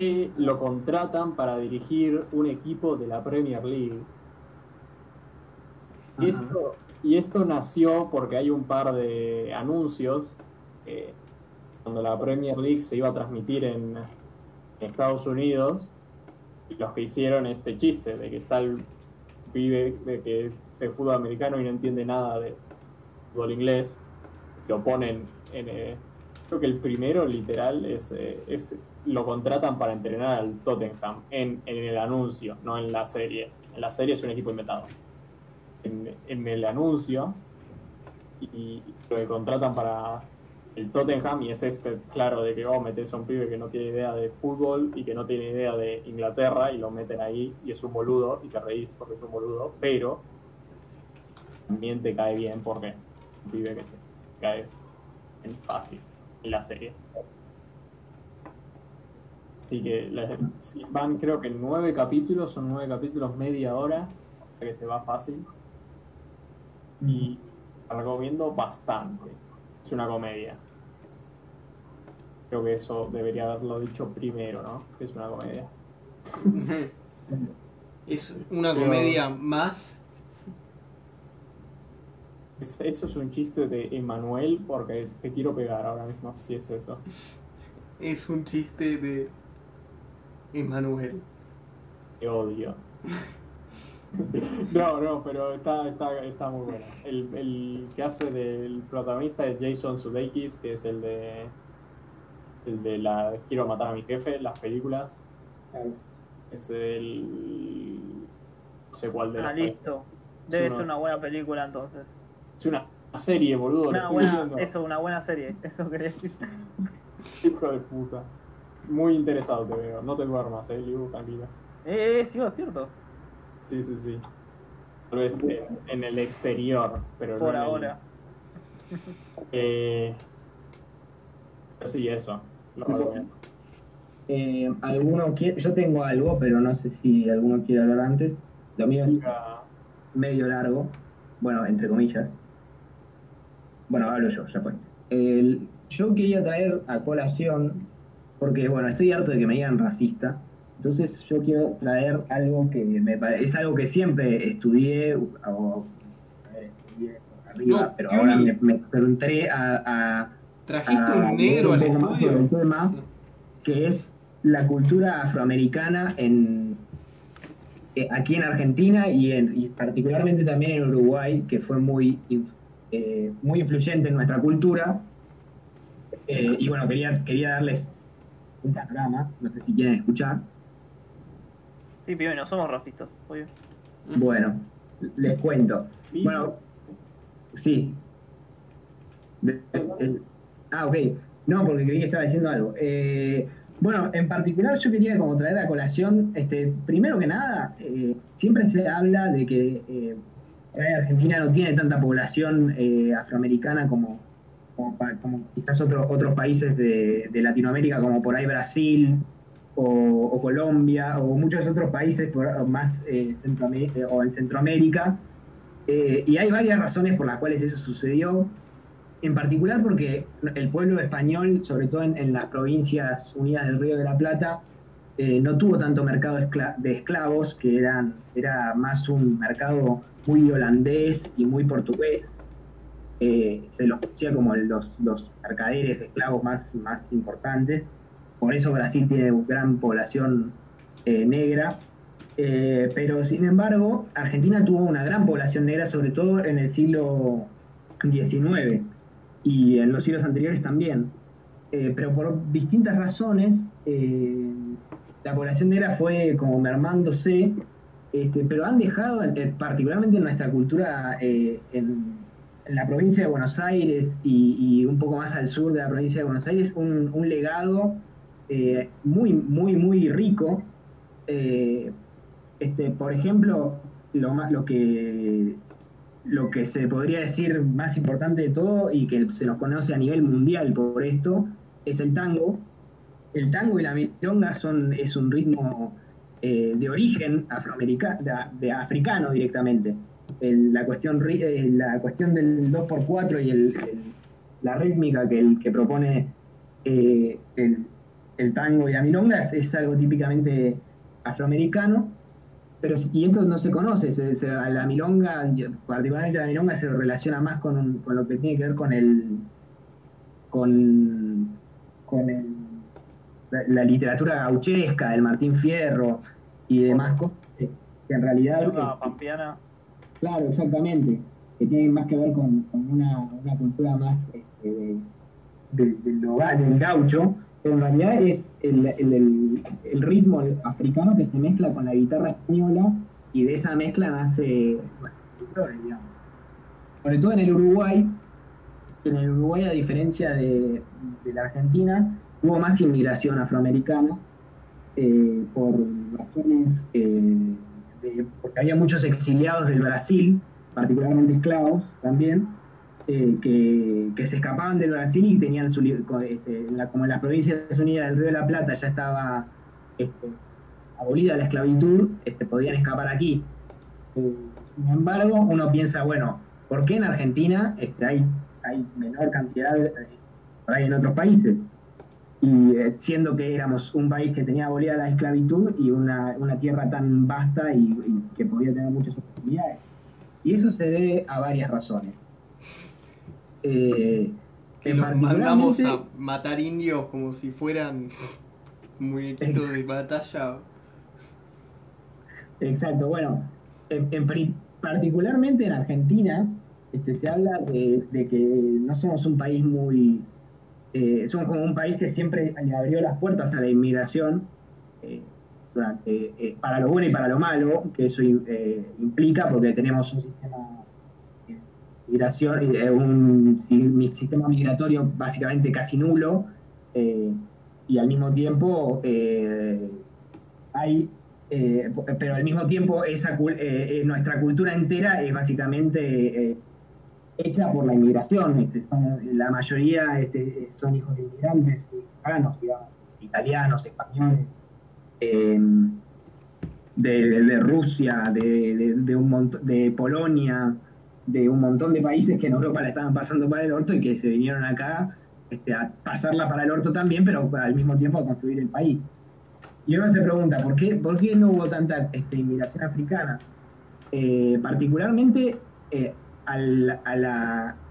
que lo contratan para dirigir un equipo de la Premier League. Esto, y esto nació porque hay un par de anuncios eh, cuando la Premier League se iba a transmitir en Estados Unidos y los que hicieron este chiste de que está el pibe de que es de fútbol americano y no entiende nada de fútbol inglés lo ponen en eh, creo que el primero literal es, eh, es lo contratan para entrenar al Tottenham en, el anuncio no en la serie. En la serie es un equipo inventado. En, el anuncio y lo contratan para el Tottenham y es este claro de que oh metes a un pibe que no tiene idea de fútbol y que no tiene idea de Inglaterra y lo meten ahí y es un boludo y te reís porque es un boludo pero también te cae bien porque un pibe que te cae en fácil en la serie así que van creo que nueve capítulos son nueve capítulos media hora que se va fácil y la recomiendo bastante. Es una comedia. Creo que eso debería haberlo dicho primero, ¿no? Que es una comedia. Es una Pero- comedia más. Es- eso es un chiste de Emanuel porque te quiero pegar ahora mismo, si es eso. Es un chiste de. Emanuel. Te odio. No, no, pero está, está, está muy bueno. El, el que hace del protagonista es Jason Sudeikis, que es el de el de la Quiero matar a mi jefe, las películas. Es el no sé cuál de Ah, las listo. tres. Debe Es ser una- una buena película entonces. Es una serie, boludo, lo Una estoy buena, diciendo. eso, una buena serie. Eso quería decir. Hijo de puta. Muy interesado te veo. No te duermas, eh, Liu, tranquila. Eh, eh, sí, es cierto. Sí, sí, sí. Tal vez en, en el exterior, pero Por no en el- ahora. Eh, pero sí, eso. Lo. Eh, ¿alguno quiere- Yo tengo algo, pero no sé si alguno quiere hablar antes. Lo mío es medio largo. Bueno, entre comillas. Bueno, hablo yo, ya. El- yo quería traer a colación, porque bueno, estoy harto de que me digan racista. Entonces yo quiero traer algo que me parece, es algo que siempre estudié, o a ver, estudié arriba, No, pero ahora me, me entré a, a, Trajiste a un negro al estudio. el tema, que es la cultura afroamericana en eh, aquí en Argentina y, en, y particularmente también en Uruguay, que fue muy eh, muy influyente en nuestra cultura. Eh, y bueno, quería, quería darles un panorama, no sé si quieren escuchar. Sí, pibe, no somos racistas, obvio. Bueno, les cuento. Bueno, sí. De- el- ah, ok. No, porque creí que estaba diciendo algo. Eh, bueno, en particular yo quería como traer a colación, este, primero que nada, eh, siempre se habla de que eh, Argentina no tiene tanta población eh, afroamericana como, como, como quizás otros otros países de, de Latinoamérica, como por ahí Brasil o, o Colombia o muchos otros países por- más eh, eh, o en Centroamérica. Eh, y hay varias razones por las cuales eso sucedió. En particular porque el pueblo español, sobre todo en, en las provincias unidas del Río de la Plata, eh, no tuvo tanto mercado de esclavos, que eran, era más un mercado muy holandés y muy portugués. Se los conocía como los, los mercaderes de esclavos más, más importantes. Por eso Brasil tiene gran población eh, negra. Eh, pero sin embargo, Argentina tuvo una gran población negra, sobre todo en el siglo XIX y en los siglos anteriores también. Eh, pero por distintas razones, la población negra fue como mermándose, este, pero han dejado, particularmente en nuestra cultura, en la provincia de Buenos Aires y, un poco más al sur de la provincia de Buenos Aires, un, legado eh, muy, muy, muy rico. Eh, este, por ejemplo, lo, más, lo que lo que se podría decir más importante de todo y que se nos conoce a nivel mundial por esto es el tango. El tango y la milonga son, es un ritmo eh, de origen afroamericano, de africano directamente. El- la, cuestión, eh, la cuestión del 2x4 y el, el- la rítmica que, el, que propone eh, el, tango y la milonga es, es algo típicamente afroamericano pero y esto no se conoce, se- se- a la milonga, particularmente la milonga se relaciona más con, un- con lo que tiene que ver con el con, con el- la, la literatura gauchesca, del Martín Fierro y demás cosas que, en realidad Milonga pampeana. Claro, exactamente. Que tiene más que ver con, una, cultura más este, de- de- del hogar, del gaucho, pero en realidad es el, ritmo africano que se mezcla con la guitarra española y de esa mezcla nace folclore, digamos. Sobre todo en el Uruguay, en el Uruguay, a diferencia de, de la Argentina, hubo más inmigración afroamericana eh, por razones, eh, porque había muchos exiliados del Brasil, particularmente esclavos también, eh, que, se escapaban del Brasil y tenían su este, como en las Provincias Unidas del Río de la Plata ya estaba este, abolida la esclavitud, este, podían escapar aquí. Eh, sin embargo, uno piensa, bueno, ¿por qué en Argentina este, hay, menor cantidad de, por ahí en otros países? Y eh, siendo que éramos un país que tenía abolida la esclavitud y una, una tierra tan vasta y, y que podía tener muchas oportunidades. Y eso se debe a varias razones. Eh, Que los mandamos a matar indios como si fueran muñequitos de batalla. Exacto, bueno, en, en particularmente en Argentina este, se habla de, de que no somos un país muy... eh, como un país que siempre le abrió las puertas a la inmigración, eh, durante, eh, para lo bueno y para lo malo, que eso eh, implica porque tenemos un sistema de migración, un mi- sistema migratorio básicamente casi nulo, y al mismo tiempo hay pero al mismo tiempo esa nuestra cultura entera es básicamente hecha por la inmigración. Este, la mayoría este, son hijos de inmigrantes mexicanos, digamos, italianos, españoles, eh, de, Rusia, de, de- de de Polonia, de un montón de países que en Europa la estaban pasando para el orto y que se vinieron acá este, a pasarla para el orto también, pero al mismo tiempo a construir el país. Y uno se pregunta, ¿por qué, por qué no hubo tanta inmigración africana? Eh, particularmente, eh, al, a la,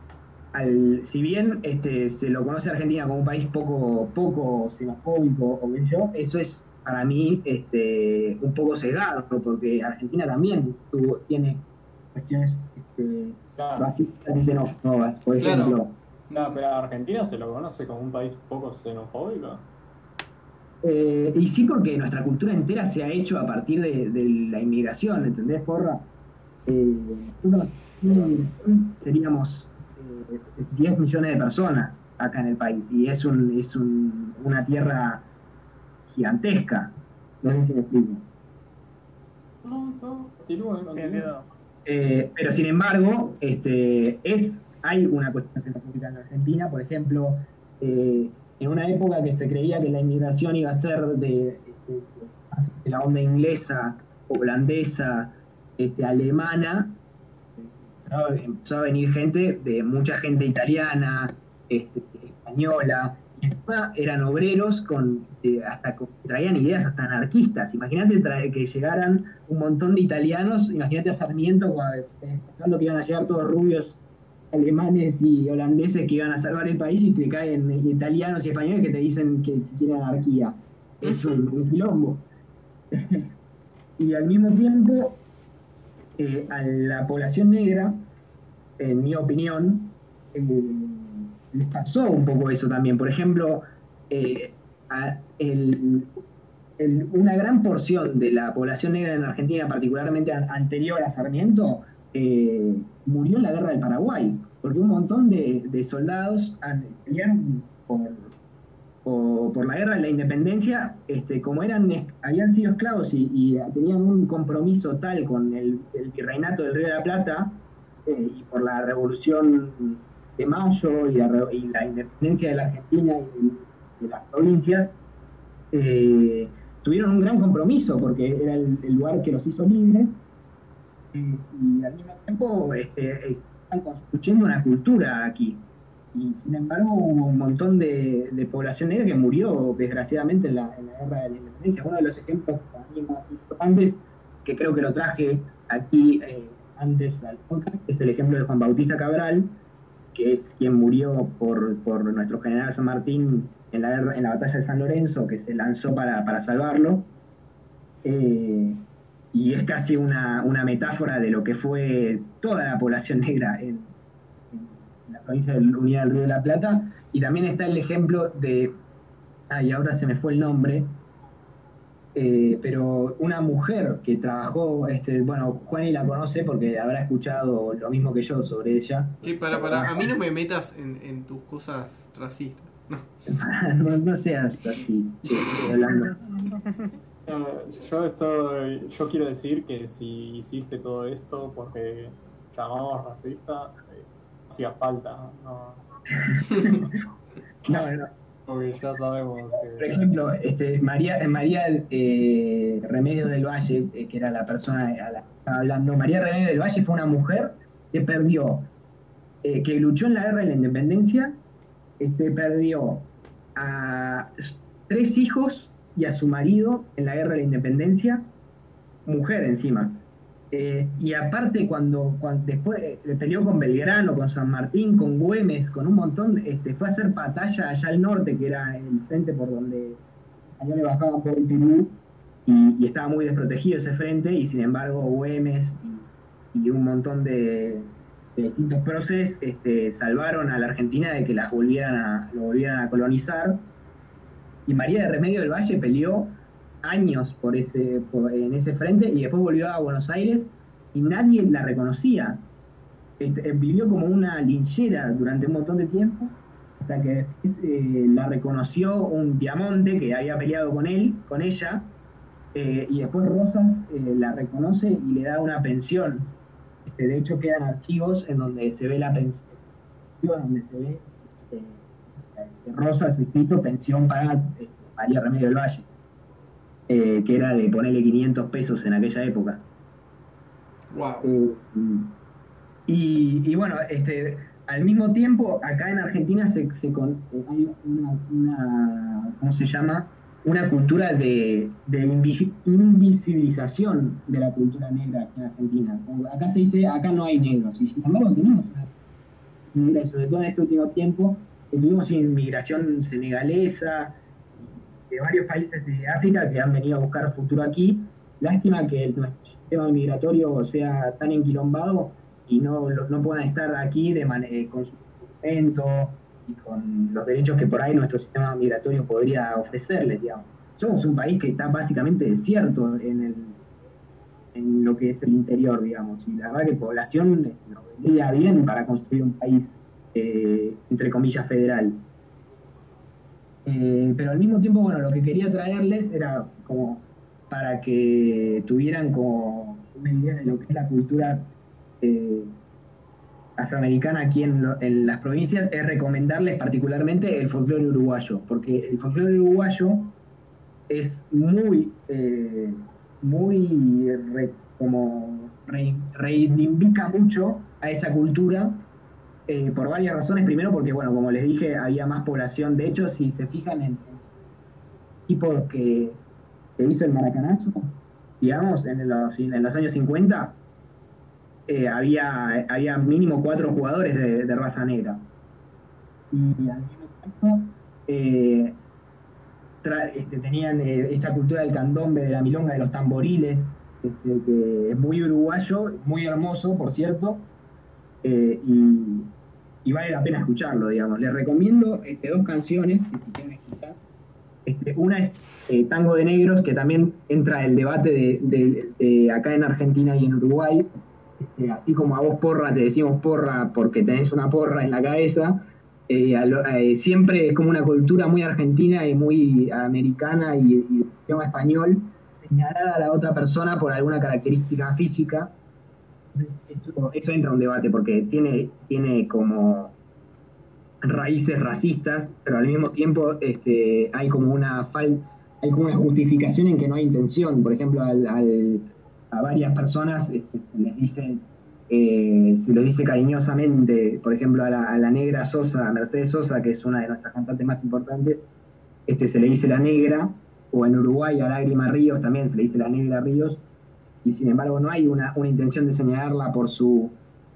al, si bien este, se lo conoce a Argentina como un país poco, poco xenofóbico o qué sé yo, eso es para mí este, un poco cegado, porque Argentina también tuvo, tiene cuestiones este, Claro, racistas y xenófobas, por Claro. ejemplo. claro, pero a Argentina se lo conoce como un país poco xenofóbico. Eh, y sí, porque nuestra cultura entera se ha hecho a partir de, de la inmigración, ¿entendés, porra? Eh, seríamos eh, 10 millones de personas acá en el país y es, un, es un- una tierra gigantesca. No sé si me explico. No, no, continúe. quedó. Eh, pero sin embargo, este, es, hay una cuestión xenofóbica en Argentina, por ejemplo, eh, en una época que se creía que la inmigración iba a ser de, de- de la onda inglesa, holandesa, este, alemana, empezó a- venir gente, de mucha gente italiana, este, española, y eran obreros con, eh, hasta con- traían ideas hasta anarquistas. Imagínate que llegaran un montón de italianos, imagínate a Sarmiento eh, pensando que iban a llegar todos rubios alemanes y holandeses que iban a salvar el país y te caen eh, italianos y españoles que te dicen que quieren anarquía. Es un, un quilombo. y al mismo tiempo, a la población negra, en mi opinión, eh, les pasó un poco eso también. Por ejemplo, eh, una gran porción de la población negra en Argentina, particularmente an- anterior a Sarmiento, eh, murió en la guerra del Paraguay, porque un montón de, soldados pelearon por, por, por la guerra de la independencia, este, como eran habían sido esclavos y, tenían un compromiso tal con el, el virreinato del Río de la Plata eh, y por la revolución de Mayo y la, y la independencia de la Argentina y de las provincias, eh, tuvieron un gran compromiso porque era el, el lugar que los hizo libres eh, y al mismo tiempo este, están construyendo una cultura aquí. Y sin embargo hubo un montón de, de población negra que murió desgraciadamente en la, en la guerra de la independencia. Uno de los ejemplos para más importantes, que creo que lo traje aquí eh, antes al podcast, es el ejemplo de Juan Bautista Cabral, que es quien murió por, por nuestro general San Martín en la, en la batalla de San Lorenzo, que se lanzó para, para salvarlo. Eh, y es casi una, una metáfora de lo que fue toda la población negra en, provincia de Unidad del Río de la Plata. Y también está el ejemplo de, ay, ahora se me fue el nombre, eh, pero una mujer que trabajó, este, bueno, Juani la conoce porque habrá escuchado lo mismo que yo sobre ella. Que para, para, a mí no me metas en, en tus cosas racistas. No. no, no seas así, hablando. Yo estoy, yo quiero decir que si hiciste todo esto porque llamamos racista, eh, hacía falta, no, No, no. porque ya sabemos Por ejemplo, este, María, María eh, Remedios del Valle, eh, que era la persona a la que estaba hablando, María Remedios del Valle fue una mujer que perdió, eh, que luchó en la guerra de la independencia, este, perdió a tres hijos y a su marido en la guerra de la independencia, mujer encima. Eh, y aparte cuando, después peleó con Belgrano, con San Martín, con Güemes, con un montón, este, fue a hacer batalla allá al norte, que era el frente por donde allá le bajaban por el Perú, y, estaba muy desprotegido ese frente, y sin embargo Güemes y, un montón de, de distintos procesos este, salvaron a la Argentina de que las volvieran a, lo volvieran a colonizar. Y María de Remedio del Valle peleó años por ese, por- en ese frente y después volvió a Buenos Aires y nadie la reconocía. Este, eh, vivió como una linchera durante un montón de tiempo hasta que después eh, la reconoció un Diamonte que había peleado con él, con ella, eh, y después Rosas la reconoce y le da una pensión. Este, de hecho quedan archivos en donde se ve la pensión, donde se ve este, Rosas escrito pensión para María Remedio del Valle eh, que era de ponerle 500 pesos en aquella época. Wow. Eh, y, y bueno, este, al mismo tiempo, acá en Argentina se, se con- hay una, una- ¿cómo se llama? Una cultura de, de invisi- invisibilización de la cultura negra en Argentina. Acá se dice, acá no hay negros, y sin embargo tenemos sobre todo en este último tiempo, tuvimos inmigración senegalesa, de varios países de África que han venido a buscar futuro aquí. Lástima que el- nuestro sistema migratorio sea tan enquilombado y no, no puedan estar aquí de eh, con su documento y con los derechos que por ahí nuestro sistema migratorio podría ofrecerles, digamos. Somos un país que está básicamente desierto en, el, en lo que es el interior, digamos, y la verdad que población nos vendría bien para construir un país, eh, entre comillas, federal. Eh, pero al mismo tiempo, bueno, lo que quería traerles era como para que tuvieran como una idea de lo que es la cultura eh, afroamericana aquí en, las provincias, es recomendarles particularmente el folclore uruguayo, porque el folclore uruguayo es muy, eh, muy, como re- reivindica mucho a esa cultura eh, por varias razones. Primero porque, bueno, como les dije, había más población. De hecho, si se fijan en tipos que, que hizo el maracanazo, digamos, en los, en los años 50, eh, había, había mínimo cuatro jugadores de, raza negra. Y al mismo tiempo, eh, este, tenían esta cultura del candombe, de la milonga, de los tamboriles, este, que es muy uruguayo, muy hermoso, por cierto, y, y vale la pena escucharlo, digamos. Les recomiendo este, dos canciones que si quieren escuchar. Este, una es eh, Tango de Negros, que también entra el debate de, acá en Argentina y en Uruguay. Este, así como a vos porra te decimos porra porque tenés una porra en la cabeza, eh, eh, siempre es como una cultura muy argentina y muy americana y, y idioma español, señalar a la otra persona por alguna característica física. Entonces, esto- eso entra a un debate porque tiene, tiene como raíces racistas, pero al mismo tiempo este, hay como una fal hay como una justificación en que no hay intención. Por ejemplo, al- al- a varias personas este, se les dice eh, se les dice cariñosamente, por ejemplo, a la, a la negra Sosa, a Mercedes Sosa, que es una de nuestras cantantes más importantes, este, se le dice la negra, o en Uruguay a Lágrima Ríos también se le dice la negra Ríos, y sin embargo no hay una, una intención de señalarla por su,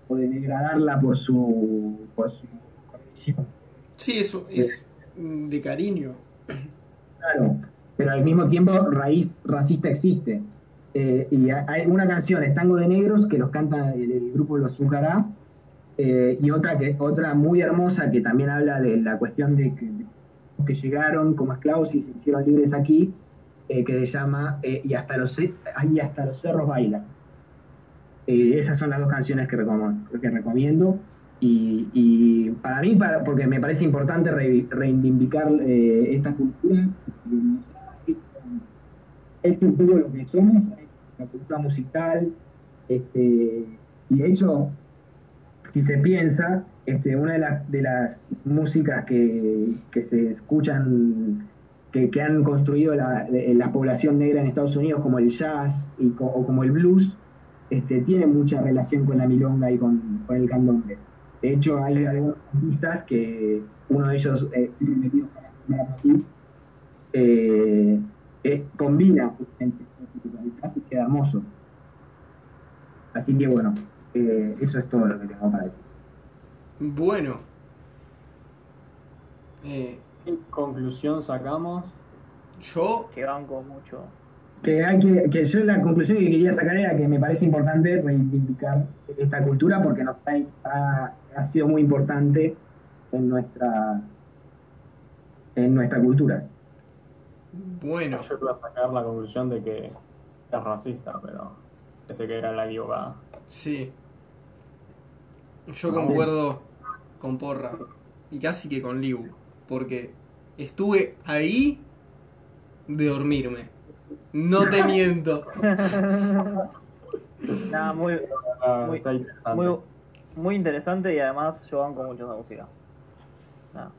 o de degradarla por su, por su condición. Sí, eso es de cariño. Claro, pero al mismo tiempo raíz racista existe. Eh, y ha- hay una canción, es Tango de Negros, que los canta el, el grupo Los Zucará, eh, y otra, que, otra muy hermosa que también habla de la cuestión de que, de que llegaron como esclavos y se hicieron libres aquí, eh, que se llama eh, y, hasta los, y hasta los cerros bailan. Eh, esas son las dos canciones que, recomo- que recomiendo. Y, para mí, para, porque me parece importante re- reivindicar esta cultura, hecho un poco lo que somos, la cultura musical, este, y de hecho, si se piensa, este, una de, las de las músicas que, que se escuchan, que, que han construido la, la población negra en Estados Unidos, como el jazz y co- o como el blues, este, tiene mucha relación con la milonga y con, con el candombe. De hecho, hay algunos artistas que uno de ellos, eh, eh, eh, combina justamente jazz y queda hermoso. Así que bueno, eh, eso es todo lo que tengo para decir. Bueno. Eh, ¿Qué conclusión sacamos? yo, Que banco mucho. Que, hay que, que yo la conclusión que quería sacar era que me parece importante reivindicar esta cultura porque nos ha sido muy importante en nuestra en nuestra cultura. bueno, Yo iba a sacar la conclusión de que es racista, pero ese que era la equivocada. sí. Yo concuerdo con Porra. Y casi que con Liu. Porque estuve ahí de dormirme. No te miento. Nada, muy, Ah, Muy- está interesante. muy, muy interesante y además yo banco mucho esa música. Nada.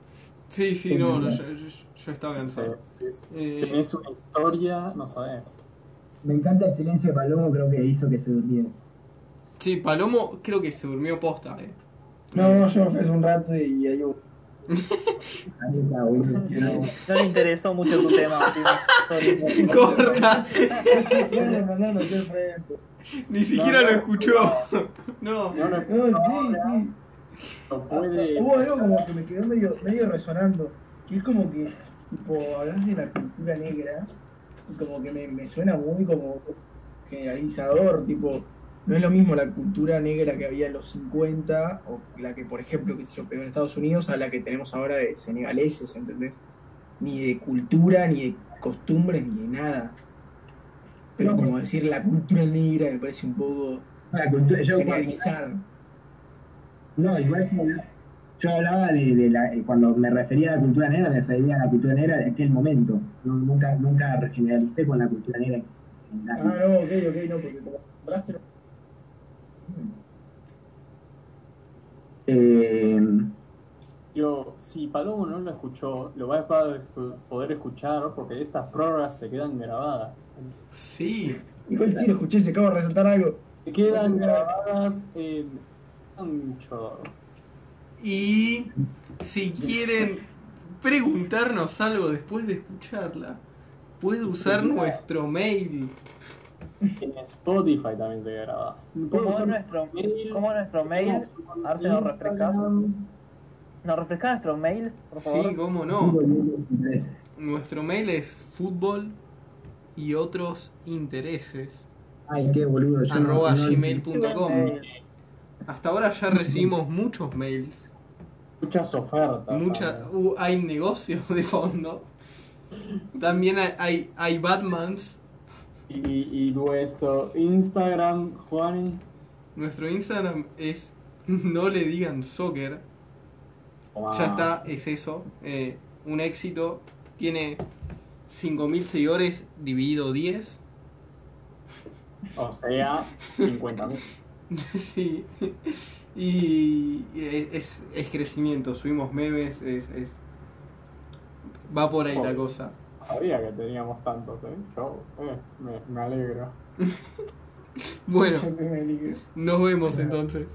Sí, sí, no, no, yo, yo- yo estaba Sí, cansado. sí, sí. Eh, Tenés una historia, no sabes. Me encanta el silencio de Palomo, creo que hizo que se durmiera. sí, Palomo creo que se durmió posta, eh. No, no, yo me fui hace un rato y está, boludo. No le interesó mucho tu tema. Sorry. Corta. Ni siquiera No, lo no, escuchó. No. No, no, No, sí, sí. no puede. Hubo algo como que me quedó medio, medio resonando. Que es como que, tipo, hablas de la cultura negra y como que me, me suena muy como generalizador, tipo, no es lo mismo la cultura negra que había en los 50 o la que, por ejemplo, que se yo, pegó en Estados Unidos a la que tenemos ahora de senegaleses, ¿entendés? Ni de cultura, ni de costumbres, ni de nada. Pero No, como decir la cultura negra me parece un poco La cultura, yo, generalizar. no, igual yo, yo hablaba de, de la, cuando me refería a la cultura negra, me refería a la cultura negra de aquel momento. No, nunca, nunca generalicé con la cultura negra. en Ah, no, ok, ok, no, porque como Eh, Yo, si Palomo no lo escuchó, lo va a poder- escuchar porque estas prórrogas se quedan grabadas. Sí. igual sí lo escuché, se acaba de resaltar algo. Se quedan grabadas en Anchor. Y si quieren preguntarnos algo después de escucharla, puede usar Sí. nuestro mail. En Spotify también se graba. ¿Cómo es nuestro, cómo es nuestro mail? A ver si nos refrescas. ¿Nos refrescas nuestro mail, por favor? Sí, cómo no. Nuestro mail es fútbol y otros intereses. Ay, qué boludo. arroba no- gmail.com. Mail. Hasta ahora ya recibimos muchos mails. Muchas ofertas. Mucha, también. uh, hay negocios de fondo. También hay, hay, hay Batmans. Y, y nuestro Instagram, Juan. Nuestro Instagram es no le digan soccer. Ya está, es eso. eh, un éxito. Tiene 5.000 seguidores dividido 10. O sea, 50 mil. sí. Y es, es crecimiento. Subimos memes. Es, es- Va por ahí la cosa. Sabía que teníamos tantos, ¿eh? Yo eh, me, me alegro. Bueno, me nos vemos entonces.